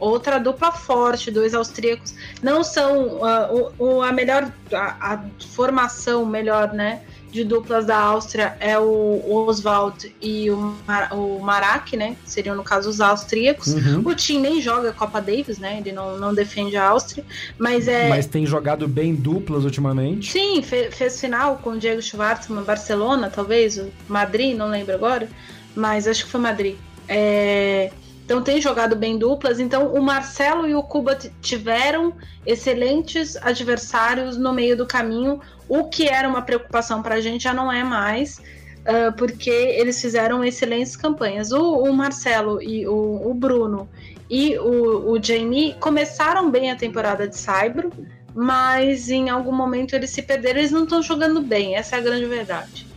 outra dupla forte, dois austríacos. Não são uh, o, a melhor, a, a, formação melhor, né? De duplas da Áustria é o Oswald e o, Mar, o Marak, né? Seriam, no caso, os austríacos. Uhum. O Tim nem joga Copa Davis, né? Ele não, não defende a Áustria. Mas é. Mas tem jogado bem duplas ultimamente. Sim, fez, fez final com o Diego Schwartzman, Barcelona, talvez, Madrid, não lembro agora. Mas acho que foi Madrid. É. Então tem jogado bem duplas. Então o Marcelo e o Cuba tiveram excelentes adversários no meio do caminho. O que era uma preocupação para a gente já não é mais, uh, porque eles fizeram excelentes campanhas. O, o Marcelo e o, o, Bruno e o, o Jamie começaram bem a temporada de Saibro, mas em algum momento eles se perderam. Eles não estão jogando bem, essa é a grande verdade.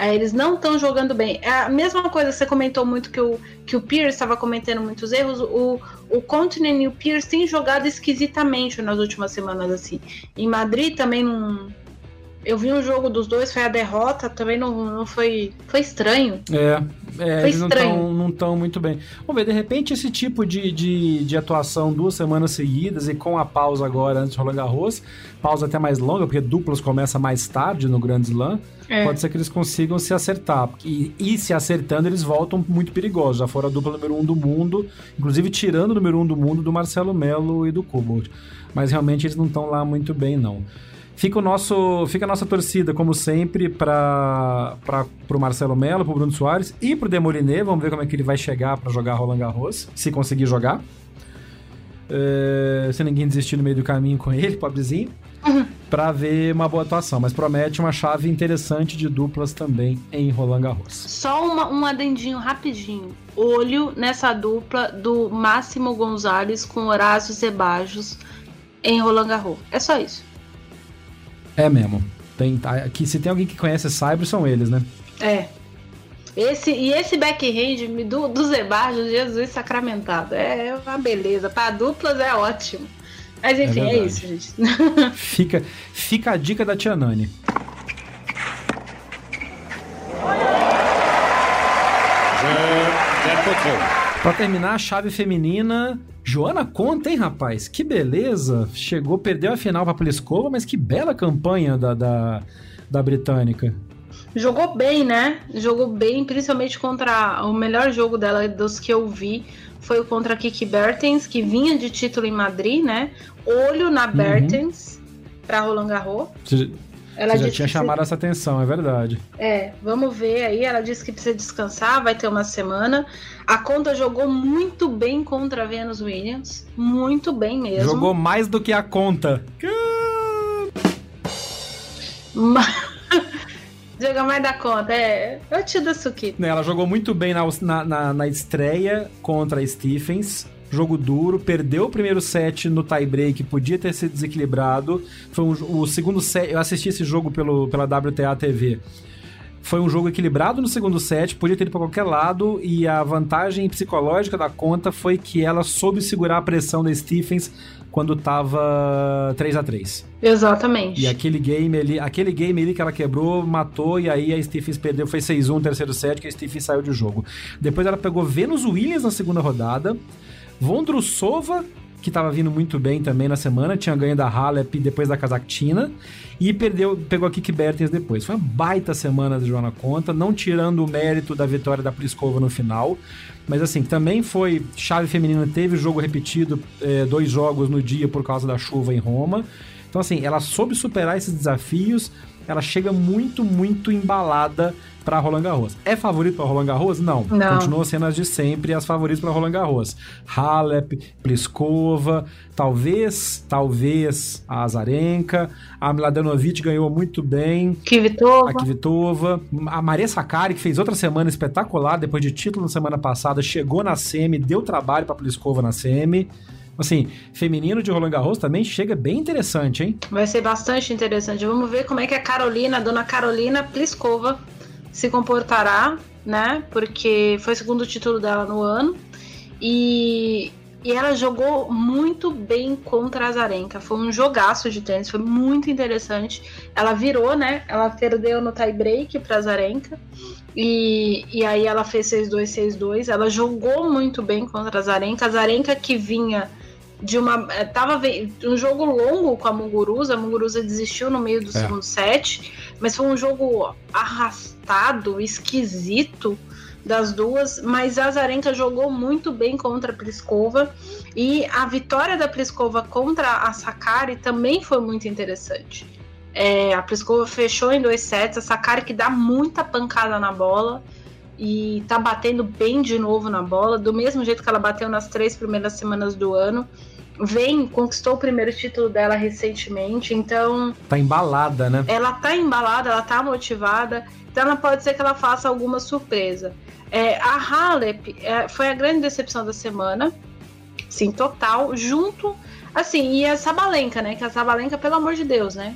É, eles não estão jogando bem. É a mesma coisa, você comentou muito que o, que o Pierce estava cometendo muitos erros. O, o Continent e o Pierce têm jogado esquisitamente nas últimas semanas, assim. Em Madrid também não. Eu vi um jogo dos dois, foi a derrota, também não, não foi. Foi estranho. É, É, Foi eles não estranho. estão não tão muito bem. Vamos ver, de repente, esse tipo de, de, de atuação duas semanas seguidas e com a pausa agora antes de Roland Garros, pausa até mais longa, porque duplas começa mais tarde no Grand Slam, É. pode ser que eles consigam se acertar. E, e se acertando, eles voltam muito perigosos. Já foram a dupla número um do mundo, inclusive tirando o número um do mundo do Marcelo Melo e do Kubot. Mas realmente eles não estão lá muito bem, não. Fica, o nosso, fica a nossa torcida, como sempre, para o Marcelo Melo, para o Bruno Soares e para o Demoliné. Vamos ver como é que ele vai chegar para jogar Roland Garros, se conseguir jogar. É, se ninguém desistir no meio do caminho com ele, pobrezinho. Para ver uma boa atuação. Mas promete uma chave interessante de duplas também em Roland Garros. Só uma- um adendinho rapidinho. Olho nessa dupla do Máximo Gonzalez com Horácio Zebajos em Roland Garros. É só isso. É mesmo. Tem, aqui, se tem alguém que conhece Cyber, são eles, né? É. Esse, e esse backhand do, do Zebajos, Jesus sacramentado. É uma beleza. Para duplas é ótimo. Mas enfim, é, verdade. isso, gente. Fica, fica a dica da Tia Nani. Pra terminar, a chave feminina. Joana Conta, hein, rapaz? Que beleza! Chegou, perdeu a final pra Pliskova, mas que bela campanha da, da, da britânica. Jogou bem, né? Jogou bem, principalmente contra o melhor jogo dela dos que eu vi foi o contra a Kiki Bertens, que vinha de título em Madrid, né? Olho Uhum. na Bertens pra Roland Garros. Você, Ela já tinha chamado essa atenção, é verdade. É, vamos ver aí. Ela disse que precisa descansar, vai ter uma semana. A conta jogou muito bem contra a Venus Williams. Muito bem mesmo. Jogou mais do que a conta. Ma- Joga mais da conta, é. Eu te dou suquito. Ela jogou muito bem na, na, na- na estreia contra a Stephens. Jogo duro, perdeu o primeiro set no tie-break, podia ter sido desequilibrado. Foi um, o segundo set. Eu assisti esse jogo pelo, pela WTA TV. Foi um jogo equilibrado no segundo set, podia ter ido para qualquer lado, e a vantagem psicológica da conta foi que ela soube segurar a pressão da Stephens quando tava 3 a 3 Exatamente. e aquele game ali, aquele game ali que ela quebrou, matou, e aí a Stephens perdeu, foi 6-1 no terceiro set, que a Stephens saiu do jogo. Depois ela pegou Venus Williams na segunda rodada, Vondrusova, que tava vindo muito bem também na semana, tinha ganho da Halep depois da Kazakhtina, e perdeu, pegou a Kiki Bertens depois. Foi uma baita semana de Joana Conta, não tirando o mérito da vitória da Pliskova no final, mas assim, também foi chave feminina, teve jogo repetido, eh, dois jogos no dia por causa da chuva em Roma. Então, assim, ela soube superar esses desafios, ela chega muito, muito embalada para Roland Garros. É favorito para Roland Garros? Não. Não. Continua sendo as de sempre as favoritas para Roland Garros. Halep, Pliskova, talvez, talvez a Azarenka, a Mladenovic ganhou muito bem, Kvitova. a Kvitova, a Maria Sakari, que fez outra semana espetacular, depois de título na semana passada, chegou na semi, deu trabalho para Pliskova na semi. Assim, feminino de Roland Garros também chega bem interessante, hein? Vai ser bastante interessante. Vamos ver como é que a Carolina, a dona Carolina Pliskova, se comportará, né? Porque foi o segundo título dela no ano. E, e ela jogou muito bem contra a Azarenka. Foi um jogaço de tênis, foi muito interessante. Ela virou, né? Ela perdeu no tie-break para Azarenka. E, e aí ela fez 6-2, 6-2. Ela jogou muito bem contra a Azarenka. A Azarenka que vinha de uma. eh, Tava um jogo longo com a Muguruza. A Muguruza desistiu no meio do É. segundo set. Mas foi um jogo arrastado, esquisito das duas. Mas a Azarenka jogou muito bem contra a Pliskova. E a vitória da Pliskova contra a Sakari também foi muito interessante. É, a Pliskova fechou em dois sets. A Sakari que dá muita pancada na bola e tá batendo bem de novo na bola, do mesmo jeito que ela bateu nas três primeiras semanas do ano. Vem, conquistou o primeiro título dela recentemente, então Tá embalada, né? ela tá embalada, ela tá motivada, então ela pode ser que ela faça alguma surpresa. É, a Halep é, foi a grande decepção da semana, sim, total, junto, assim, e a Sabalenka, né? Que a Sabalenka, pelo amor de Deus, né?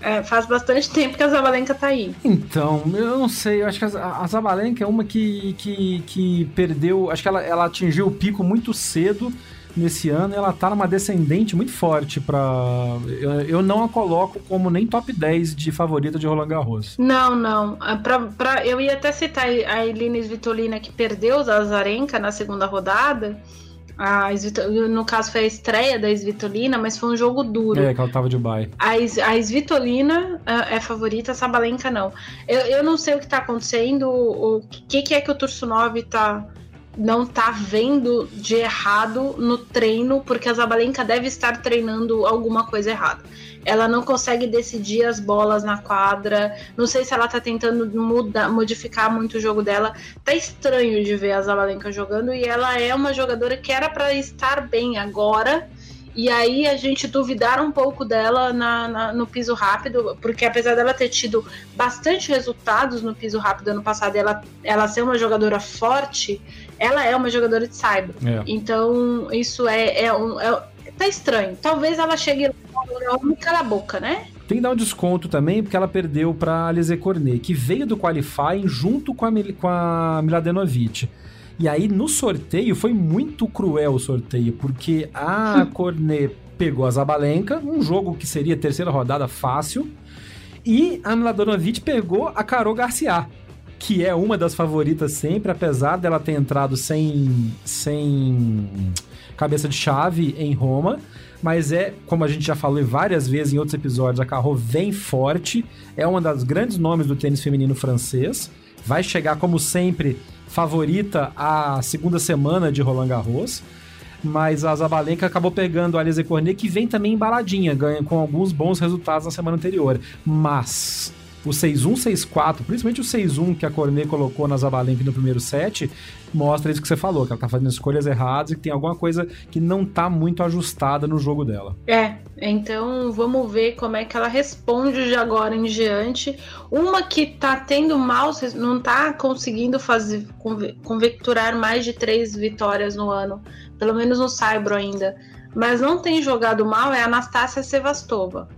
É, faz bastante tempo que a Sabalenka tá aí. Então, eu não sei, eu acho que a, a Zabalenka é uma que, que, que perdeu, acho que ela, ela atingiu o pico muito cedo, nesse ano, ela tá numa descendente muito forte para eu, eu, não a coloco como nem top 10 de favorita de Roland Garros. Não, não. Ah, pra, pra, eu ia até citar a Eline Svitolina que perdeu o Azarenka na segunda rodada. A no caso foi a estreia da Svitolina, mas foi um jogo duro. É, que ela tava de bye. A, a Svitolina uh, é favorita, a Sabalenka não. Eu, eu não sei o que tá acontecendo, o, o que, que é que o Tursunov tá não tá vendo de errado no treino, porque a Zabalenka deve estar treinando alguma coisa errada. Ela não consegue decidir as bolas na quadra. Não sei se ela tá tentando mudar, modificar muito o jogo dela. Tá estranho de ver a Zabalenka jogando e ela é uma jogadora que era para estar bem agora. E aí a gente duvidar um pouco dela na, na, no piso rápido, porque apesar dela ter tido bastante resultados no piso rápido ano passado, ela, ela ser uma jogadora forte, ela é uma jogadora de cyber. É. Então, isso é, é, um, é, Tá estranho. Talvez ela chegue lá e cala a boca, né? Tem que dar um desconto também, porque ela perdeu pra Alize Cornet, que veio do qualifying junto com a, com a Miladenovic. E aí, no sorteio, foi muito cruel o sorteio, porque a Cornet pegou a Zabalenka, um jogo que seria terceira rodada fácil, e a Miladenovic pegou a Carol Garcia que é uma das favoritas sempre, apesar dela ter entrado sem, sem cabeça de chave em Roma. Mas é, como a gente já falou várias vezes em outros episódios, a Carro vem forte, é uma das grandes nomes do tênis feminino francês. Vai chegar, como sempre, favorita a segunda semana de Roland Garros. Mas a Zabalenka acabou pegando a Alize Cornet, que vem também embaladinha, ganha com alguns bons resultados na semana anterior. Mas o 6-1, 6-4, principalmente o 6-1 que a Cornet colocou na Zabalenka no primeiro set, mostra isso que você falou, que ela tá fazendo escolhas erradas e que tem alguma coisa que não tá muito ajustada no jogo dela. É, então vamos ver como é que ela responde de agora em diante. Uma que tá tendo mal, não tá conseguindo fazer convecturar mais de três vitórias no ano, pelo menos no Saibro ainda, mas não tem jogado mal é a Anastácia Sevastova.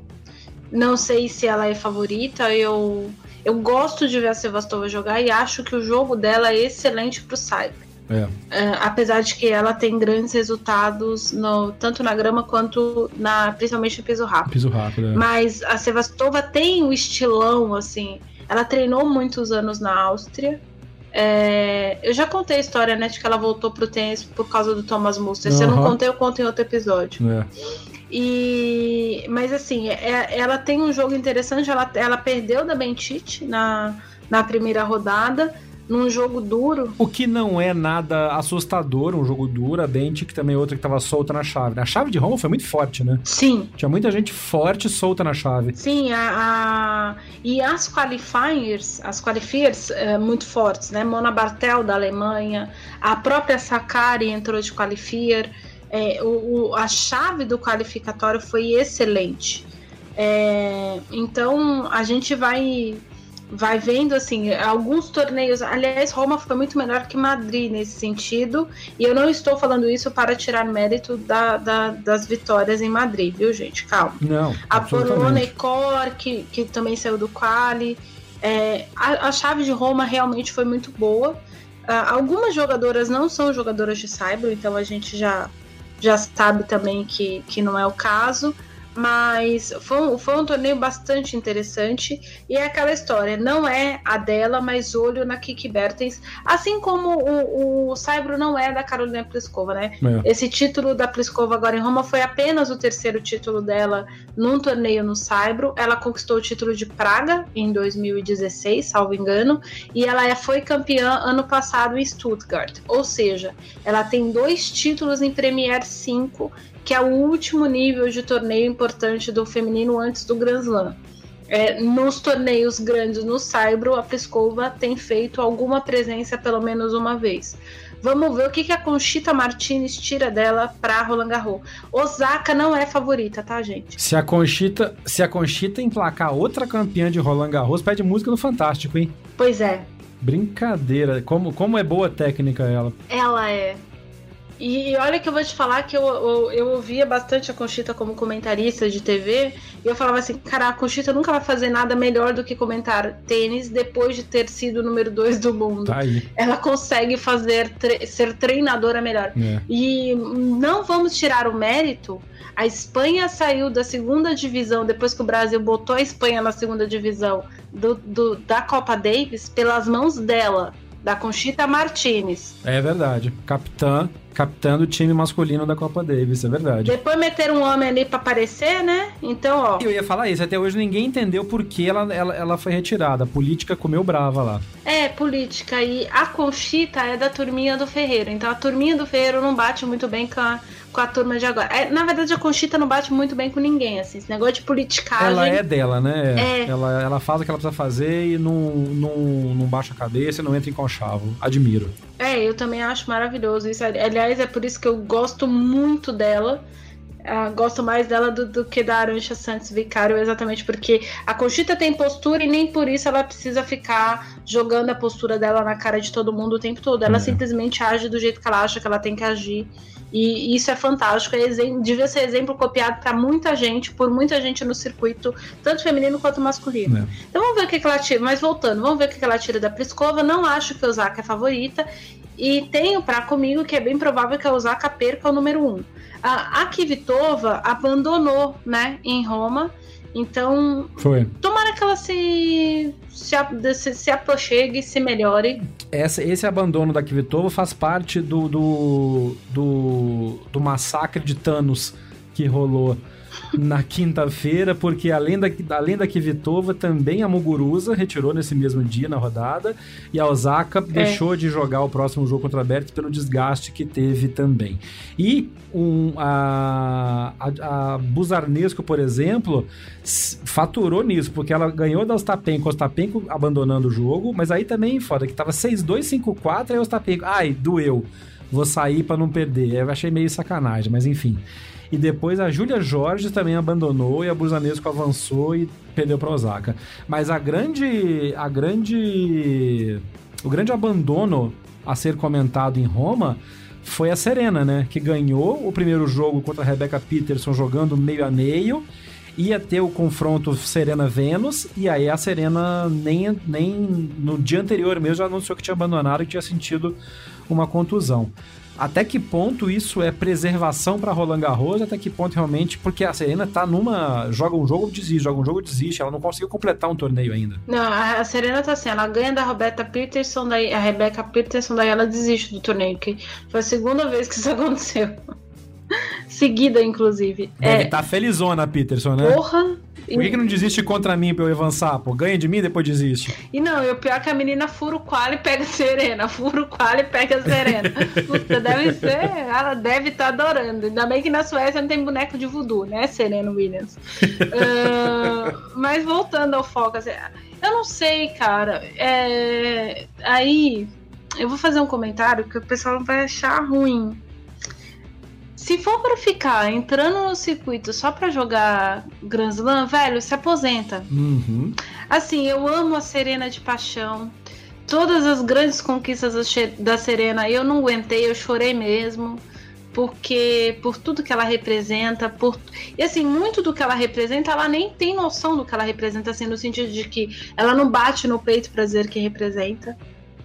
Não sei se ela é favorita. Eu, eu gosto de ver a Sevastova jogar e acho que o jogo dela é excelente pro Cyber. É. É, apesar de que ela tem grandes resultados no, tanto na grama quanto na principalmente no piso rápido. Piso rápido é. Mas a Sevastova tem o um estilão assim. Ela treinou muitos anos na Áustria. É, eu já contei a história, né, de que ela voltou pro tênis por causa do Thomas Muster. Uhum. Se eu não contei, eu conto em outro episódio. É. E, mas assim, é, ela tem um jogo interessante. Ela, ela perdeu da Bentite na, na primeira rodada, num jogo duro. O que não é nada assustador, um jogo duro. A Bente, que também é outra que estava solta na chave. A chave de Roma foi muito forte, né? Sim. Tinha muita gente forte solta na chave. Sim, a, a... e as qualifiers, as qualifiers é, muito fortes, né? Mona Bartel da Alemanha, a própria Sakari entrou de qualifier. É, o, o, a chave do qualificatório foi excelente. É, então a gente vai vai vendo assim alguns torneios. Aliás, Roma foi muito melhor que Madrid nesse sentido. E eu não estou falando isso para tirar mérito da, da, das vitórias em Madrid, viu, gente? Calma. Não. A Polônia Cor, que, que também saiu do quali. É, a, a chave de Roma realmente foi muito boa. Uh, algumas jogadoras não são jogadoras de Cyber, então a gente já já sabe também que, que não é o caso. Mas foi um, foi um torneio bastante interessante. E é aquela história: não é a dela, mas olho na Kiki Bertens. Assim como o, o Saibro não é da Carolina Pliskova, né? É. Esse título da Pliskova agora em Roma foi apenas o terceiro título dela num torneio no Saibro. Ela conquistou o título de Praga em 2016, salvo engano. E ela é, foi campeã ano passado em Stuttgart. Ou seja, ela tem dois títulos em Premier 5 que é o último nível de torneio importante do feminino antes do Grand Slam. É, nos torneios grandes no Saibro, a Pliskova tem feito alguma presença pelo menos uma vez. Vamos ver o que, que a Conchita Martinez tira dela para Roland Garros. Osaka não é favorita, tá, gente? Se a Conchita, se a Conchita emplacar outra campeã de Roland Garros, pede música no Fantástico, hein? Pois é. Brincadeira. Como, como é boa técnica ela. Ela é. E olha que eu vou te falar que eu, eu, eu, ouvia bastante a Conchita como comentarista de TV, e eu falava assim, cara, a Conchita nunca vai fazer nada melhor do que comentar tênis depois de ter sido o número dois do mundo. Tá Ela consegue fazer tre ser treinadora melhor. É. E não vamos tirar o mérito. A Espanha saiu da segunda divisão depois que o Brasil botou a Espanha na segunda divisão do, do da Copa Davis pelas mãos dela da Conchita Martinez. É verdade. Capitã, capitã do time masculino da Copa Davis, é verdade. Depois meter um homem ali pra aparecer, né? Então, ó. Eu ia falar isso, até hoje ninguém entendeu por que ela, ela, ela foi retirada. A política comeu brava lá. É, política. E a Conchita é da turminha do Ferreiro. Então a turminha do Ferreiro não bate muito bem com a com a turma de agora. É, na verdade, a Conchita não bate muito bem com ninguém, assim. Esse negócio de politicagem. Ela é dela, né? É. Ela, ela faz o que ela precisa fazer e não, não, não baixa a cabeça e não entra em conchavo. Admiro. É, eu também acho maravilhoso isso. Aliás, é por isso que eu gosto muito dela. Uh, gosto mais dela do, do, que da Arancha Santos Vicário, exatamente porque a Conchita tem postura e nem por isso ela precisa ficar jogando a postura dela na cara de todo mundo o tempo todo. Ela é. simplesmente age do jeito que ela acha que ela tem que agir. E isso é fantástico, é exemplo, devia ser exemplo copiado para muita gente, por muita gente no circuito, tanto feminino quanto masculino. É. Então vamos ver o que, que, ela tira. Mas voltando, vamos ver o que, que ela tira da Pliskova. Não acho que a Osaka é favorita. E tenho para comigo que é bem provável que a Osaka perca o número 1. Um. A, a Kvitova abandonou né, em Roma então, Foi. tomara que ela se, se, se, se aproxegue, se melhore. Essa, esse abandono da Kvitova faz parte do, do, do, do massacre de Thanos que rolou na quinta-feira, porque além da, além da Kvitova, também a Muguruza retirou nesse mesmo dia na rodada, e a Osaka é. deixou de jogar o próximo jogo contra a Bertz pelo desgaste que teve também. E um, a, a, a Buzarnesco, por exemplo, faturou nisso, porque ela ganhou da Ostapenko, Ostapenko abandonando o jogo, mas aí também foda, que tava 6-2, 5-4, aí Ostapenko, ai, doeu, vou sair para não perder. Eu achei meio sacanagem, mas enfim. E depois a Júlia Jorge também abandonou e a Busanesco avançou e perdeu para Osaka. Mas a grande a grande o grande abandono a ser comentado em Roma foi a Serena, né, que ganhou o primeiro jogo contra a Rebecca Peterson jogando meio a meio ia ter o confronto Serena-Vênus, e aí a Serena nem, nem no dia anterior mesmo já anunciou que tinha abandonado e tinha sentido uma contusão até que ponto isso é preservação para Roland Garros, até que ponto realmente, porque a Serena tá numa. joga um jogo, desiste, joga um jogo, desiste, ela não conseguiu completar um torneio ainda. Não, a Serena tá assim, ela ganha da Roberta Peterson, daí a Rebecca Peterson, daí ela desiste do torneio, que foi a segunda vez que isso aconteceu. Seguida, inclusive. Deve é... tá felizona Peterson, né? Porra! Por que, que não desiste contra mim pra eu avançar, pô? Ganha de mim depois desiste. E não, e o pior é que a menina fura o qual e pega a Serena. Fura o qual e pega a Serena. Puta, deve ser. Ela deve estar tá adorando. Ainda bem que na Suécia não tem boneco de voodoo, né, Serena Williams? uh, mas voltando ao foco, assim, eu não sei, cara. É... Aí, eu vou fazer um comentário que o pessoal vai achar ruim. Se for para ficar entrando no circuito só para jogar Grand Slam, velho, se aposenta. Uhum. Assim, eu amo a Serena de paixão. Todas as grandes conquistas da Serena eu não aguentei, eu chorei mesmo. Porque por tudo que ela representa, por e assim, muito do que ela representa, ela nem tem noção do que ela representa, assim, no sentido de que ela não bate no peito para dizer que representa.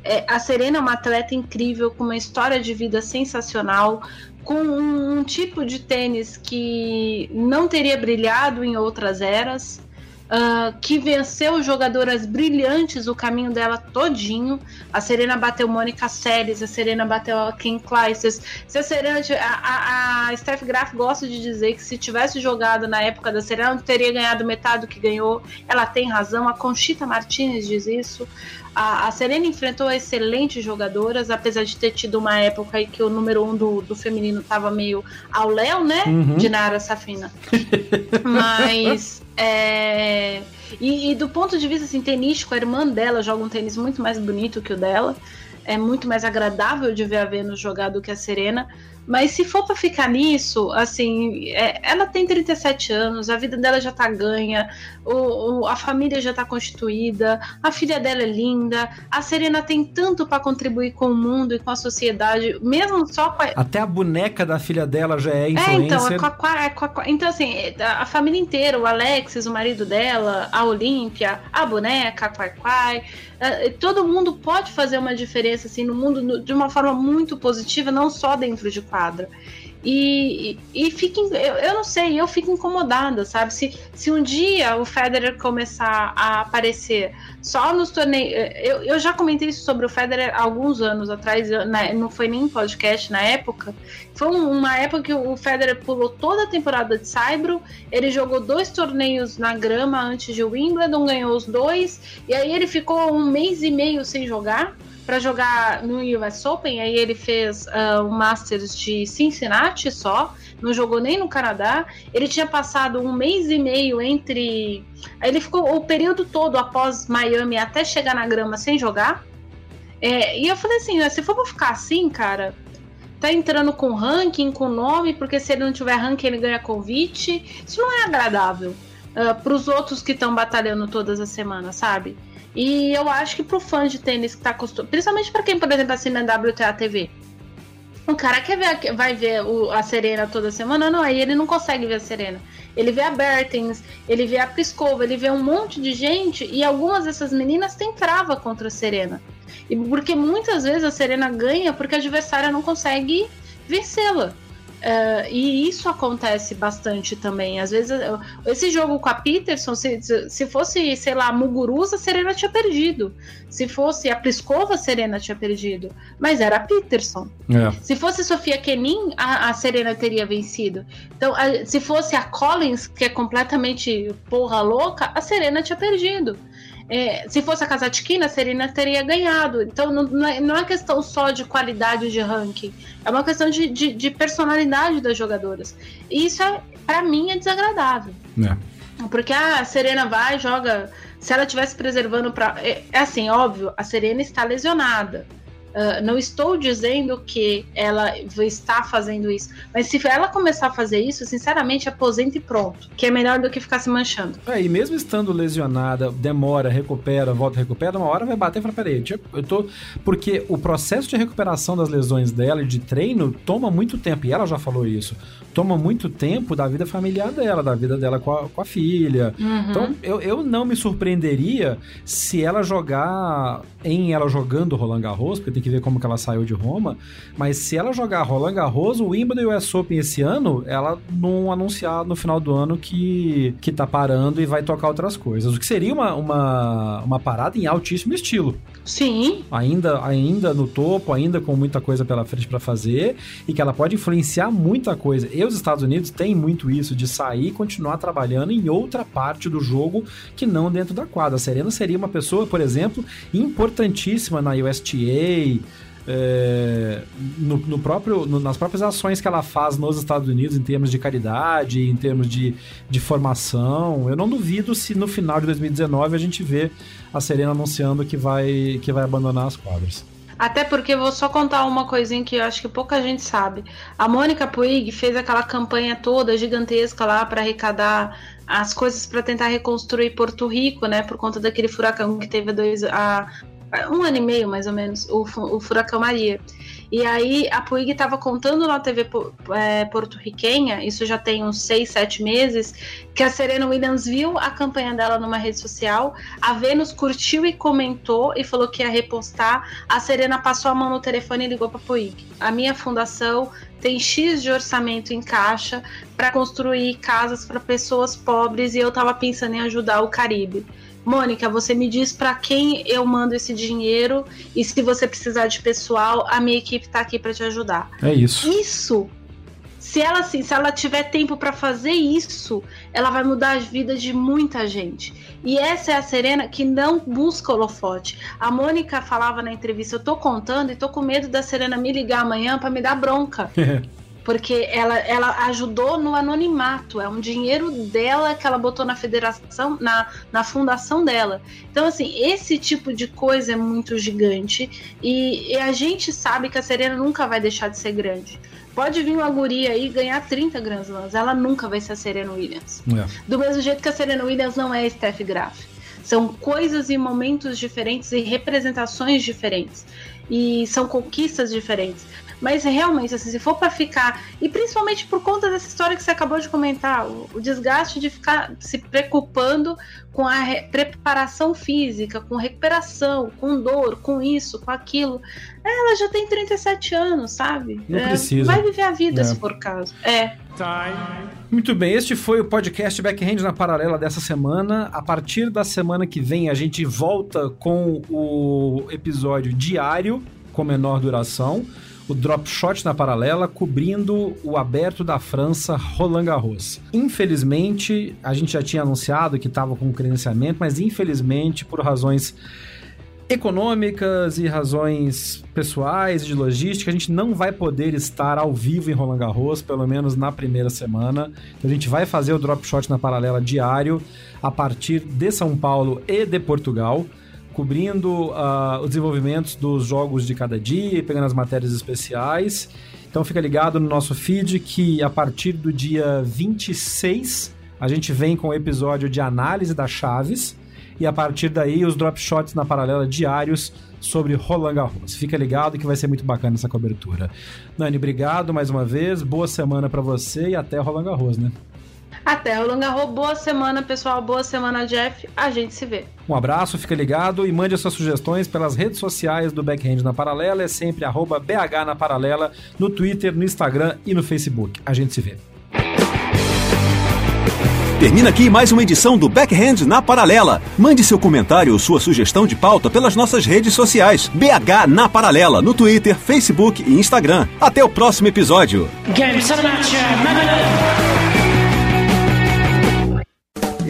É, a Serena é uma atleta incrível, com uma história de vida sensacional, com um, um tipo de tênis que não teria brilhado em outras eras. Uh, que venceu jogadoras brilhantes o caminho dela todinho. A Serena bateu Mônica Seles, a Serena bateu a Kim Clijsters. Se a Serena, a, a, a Steph Graf gosta de dizer que se tivesse jogado na época da Serena, teria ganhado metade do que ganhou. Ela tem razão. A Conchita Martinez diz isso. A, a, Serena enfrentou excelentes jogadoras, apesar de ter tido uma época aí que o número um do, do feminino tava meio ao Léo, né? Uhum. De Nara Safina. Mas. É... E, e, do ponto de vista assim, tenístico, a irmã dela joga um tênis muito mais bonito que o dela. é muito mais agradável de ver a Venus jogar do que a Serena. Mas se for para ficar nisso, assim, é, ela tem 37 anos, a vida dela já tá ganha, o, o, a família já tá constituída, a filha dela é linda, a Serena tem tanto para contribuir com o mundo e com a sociedade, mesmo só com a... Até a boneca da filha dela já é influencer. É, então, é com a, é com a, então assim, a, família inteira, o Alexis, o marido dela, a Olímpia, a boneca, a Quai Quai, é, todo mundo pode fazer uma diferença assim no mundo de uma forma muito positiva, não só dentro de quadra. E, e, e fiquem, eu, eu não sei, eu fico incomodada, sabe? Se, se um dia o Federer começar a aparecer só nos torneios. Eu, eu já comentei isso sobre o Federer alguns anos atrás, né? não foi nem podcast na época. Foi uma época que o Federer pulou toda a temporada de Saibro, ele jogou dois torneios na grama antes de Wimbledon, ganhou os dois, e aí ele ficou um mês e meio sem jogar para jogar no US Open. Aí ele fez uh, o Masters de Cincinnati só, não jogou nem no Canadá. Ele tinha passado um mês e meio entre. Ele ficou o período todo após Miami até chegar na grama sem jogar. É, e eu falei assim: se for pra ficar assim, cara, tá entrando com ranking, com nome, porque se ele não tiver ranking, ele ganha convite. Isso não é agradável uh, ah, para os outros que estão batalhando todas as semanas, sabe? E eu acho que pro fã de tênis que tá acostumado, principalmente para quem, por exemplo, assina a WTA TV. O cara quer ver, vai ver o, a Serena toda semana, não, aí ele não consegue ver a Serena. Ele vê a Bertens, ele vê a Pliskova, ele vê um monte de gente e algumas dessas meninas têm trava contra a Serena. E porque muitas vezes a Serena ganha porque a adversária não consegue vencê-la. Uh, e isso acontece bastante também. Às vezes, esse jogo com a Peterson, se, se fosse, sei lá, a Muguruza, a Serena tinha perdido. Se fosse a Pliskova, a Serena tinha perdido. Mas era a Peterson. É. Se fosse Sofia Kenin, a, a, Serena teria vencido. Então, a, se fosse a Collins, que é completamente porra louca, a Serena tinha perdido. É, se fosse a Kazatkina, a Serena teria ganhado. Então não é, não é questão só de qualidade de ranking, é uma questão de, de, de personalidade das jogadoras. E isso, é, para mim, é desagradável. É. Porque ah, a Serena vai, joga. Se ela tivesse preservando para. É, é assim, óbvio, a Serena está lesionada. Uh, não estou dizendo que ela está fazendo isso, mas se ela começar a fazer isso, sinceramente, aposenta e pronto, que é melhor do que ficar se manchando. É, e mesmo estando lesionada, demora, recupera, volta, recupera, uma hora vai bater para parede. Eu tô porque o processo de recuperação das lesões dela e de treino toma muito tempo, e ela já falou isso toma muito tempo da vida familiar dela, da vida dela com a, com a filha. Uhum. Então, eu, eu não me surpreenderia se ela jogar em ela jogando Roland Garros, porque tem que ver como que ela saiu de Roma, mas se ela jogar Roland Garros, o Wimbledon e o US Open esse ano, ela não anunciar no final do ano que, que tá parando e vai tocar outras coisas. O que seria uma, uma, uma parada em altíssimo estilo. Sim. Ainda, ainda no topo, ainda com muita coisa pela frente para fazer e que ela pode influenciar muita coisa. E os Estados Unidos têm muito isso de sair e continuar trabalhando em outra parte do jogo que não dentro da quadra. A Serena seria uma pessoa, por exemplo, importantíssima na USTA, é, no, no, próprio, no, nas próprias ações que ela faz nos Estados Unidos em termos de caridade, em termos de, de formação. Eu não duvido se no final de 2019 a gente vê a Serena anunciando que vai, que vai abandonar as quadras. Até porque vou só contar uma coisinha que eu acho que pouca gente sabe. A Mônica Puig fez aquela campanha toda gigantesca lá para arrecadar as coisas para tentar reconstruir Porto Rico, né? Por conta daquele furacão que teve dois, a, um ano e meio mais ou menos, o, o Furacão Maria. E aí a Puig estava contando na TV é, porto-riquenha, isso já tem uns seis, sete meses, que a Serena Williams viu a campanha dela numa rede social, a Vênus curtiu e comentou e falou que ia repostar. A Serena passou a mão no telefone e ligou para Puig. A minha fundação tem X de orçamento em caixa para construir casas para pessoas pobres e eu estava pensando em ajudar o Caribe. Mônica, você me diz para quem eu mando esse dinheiro e se você precisar de pessoal, a minha equipe está aqui para te ajudar. É isso. Isso. Se ela assim, se ela tiver tempo para fazer isso, ela vai mudar as vidas de muita gente. E essa é a Serena que não busca holofote. A Mônica falava na entrevista: "Eu tô contando e tô com medo da Serena me ligar amanhã para me dar bronca". porque ela, ela ajudou no anonimato, é um dinheiro dela que ela botou na federação, na, na fundação dela. Então, assim, esse tipo de coisa é muito gigante e, e a gente sabe que a Serena nunca vai deixar de ser grande. Pode vir uma guria aí ganhar 30 Grand Slams, ela nunca vai ser a Serena Williams. É. Do mesmo jeito que a Serena Williams não é a Steph Graf. São coisas e momentos diferentes e representações diferentes. E são conquistas diferentes. Mas realmente, assim, se for para ficar, e principalmente por conta dessa história que você acabou de comentar, o, o desgaste de ficar se preocupando com a preparação física, com recuperação, com dor, com isso, com aquilo. Ela já tem 37 anos, sabe? Não é, precisa. Vai viver a vida, é. se for o caso. É. Muito bem, este foi o podcast Backhand na Paralela dessa semana. A partir da semana que vem, a gente volta com o episódio diário, com menor duração o drop shot na paralela, cobrindo o aberto da França Roland Garros. Infelizmente, a gente já tinha anunciado que estava com credenciamento, mas infelizmente, por razões econômicas e razões pessoais de logística, a gente não vai poder estar ao vivo em Roland Garros, pelo menos na primeira semana. Então a gente vai fazer o drop shot na paralela diário a partir de São Paulo e de Portugal cobrindo uh, os desenvolvimentos dos jogos de cada dia e pegando as matérias especiais. Então fica ligado no nosso feed que a partir do dia 26 a gente vem com o episódio de análise das chaves e a partir daí os drop shots na paralela diários sobre Roland Garros. Fica ligado que vai ser muito bacana essa cobertura. Nani, obrigado mais uma vez, boa semana para você e até Roland Garros, né? Até o Longarro. Boa semana, pessoal. Boa semana, Jeff. A gente se vê. Um abraço, fica ligado e mande as suas sugestões pelas redes sociais do Backhand na Paralela. É sempre arroba BH na Paralela, no Twitter, no Instagram e no Facebook. A gente se vê. Termina aqui mais uma edição do Backhand na Paralela. Mande seu comentário ou sua sugestão de pauta pelas nossas redes sociais. BH na Paralela, no Twitter, Facebook e Instagram. Até o próximo episódio.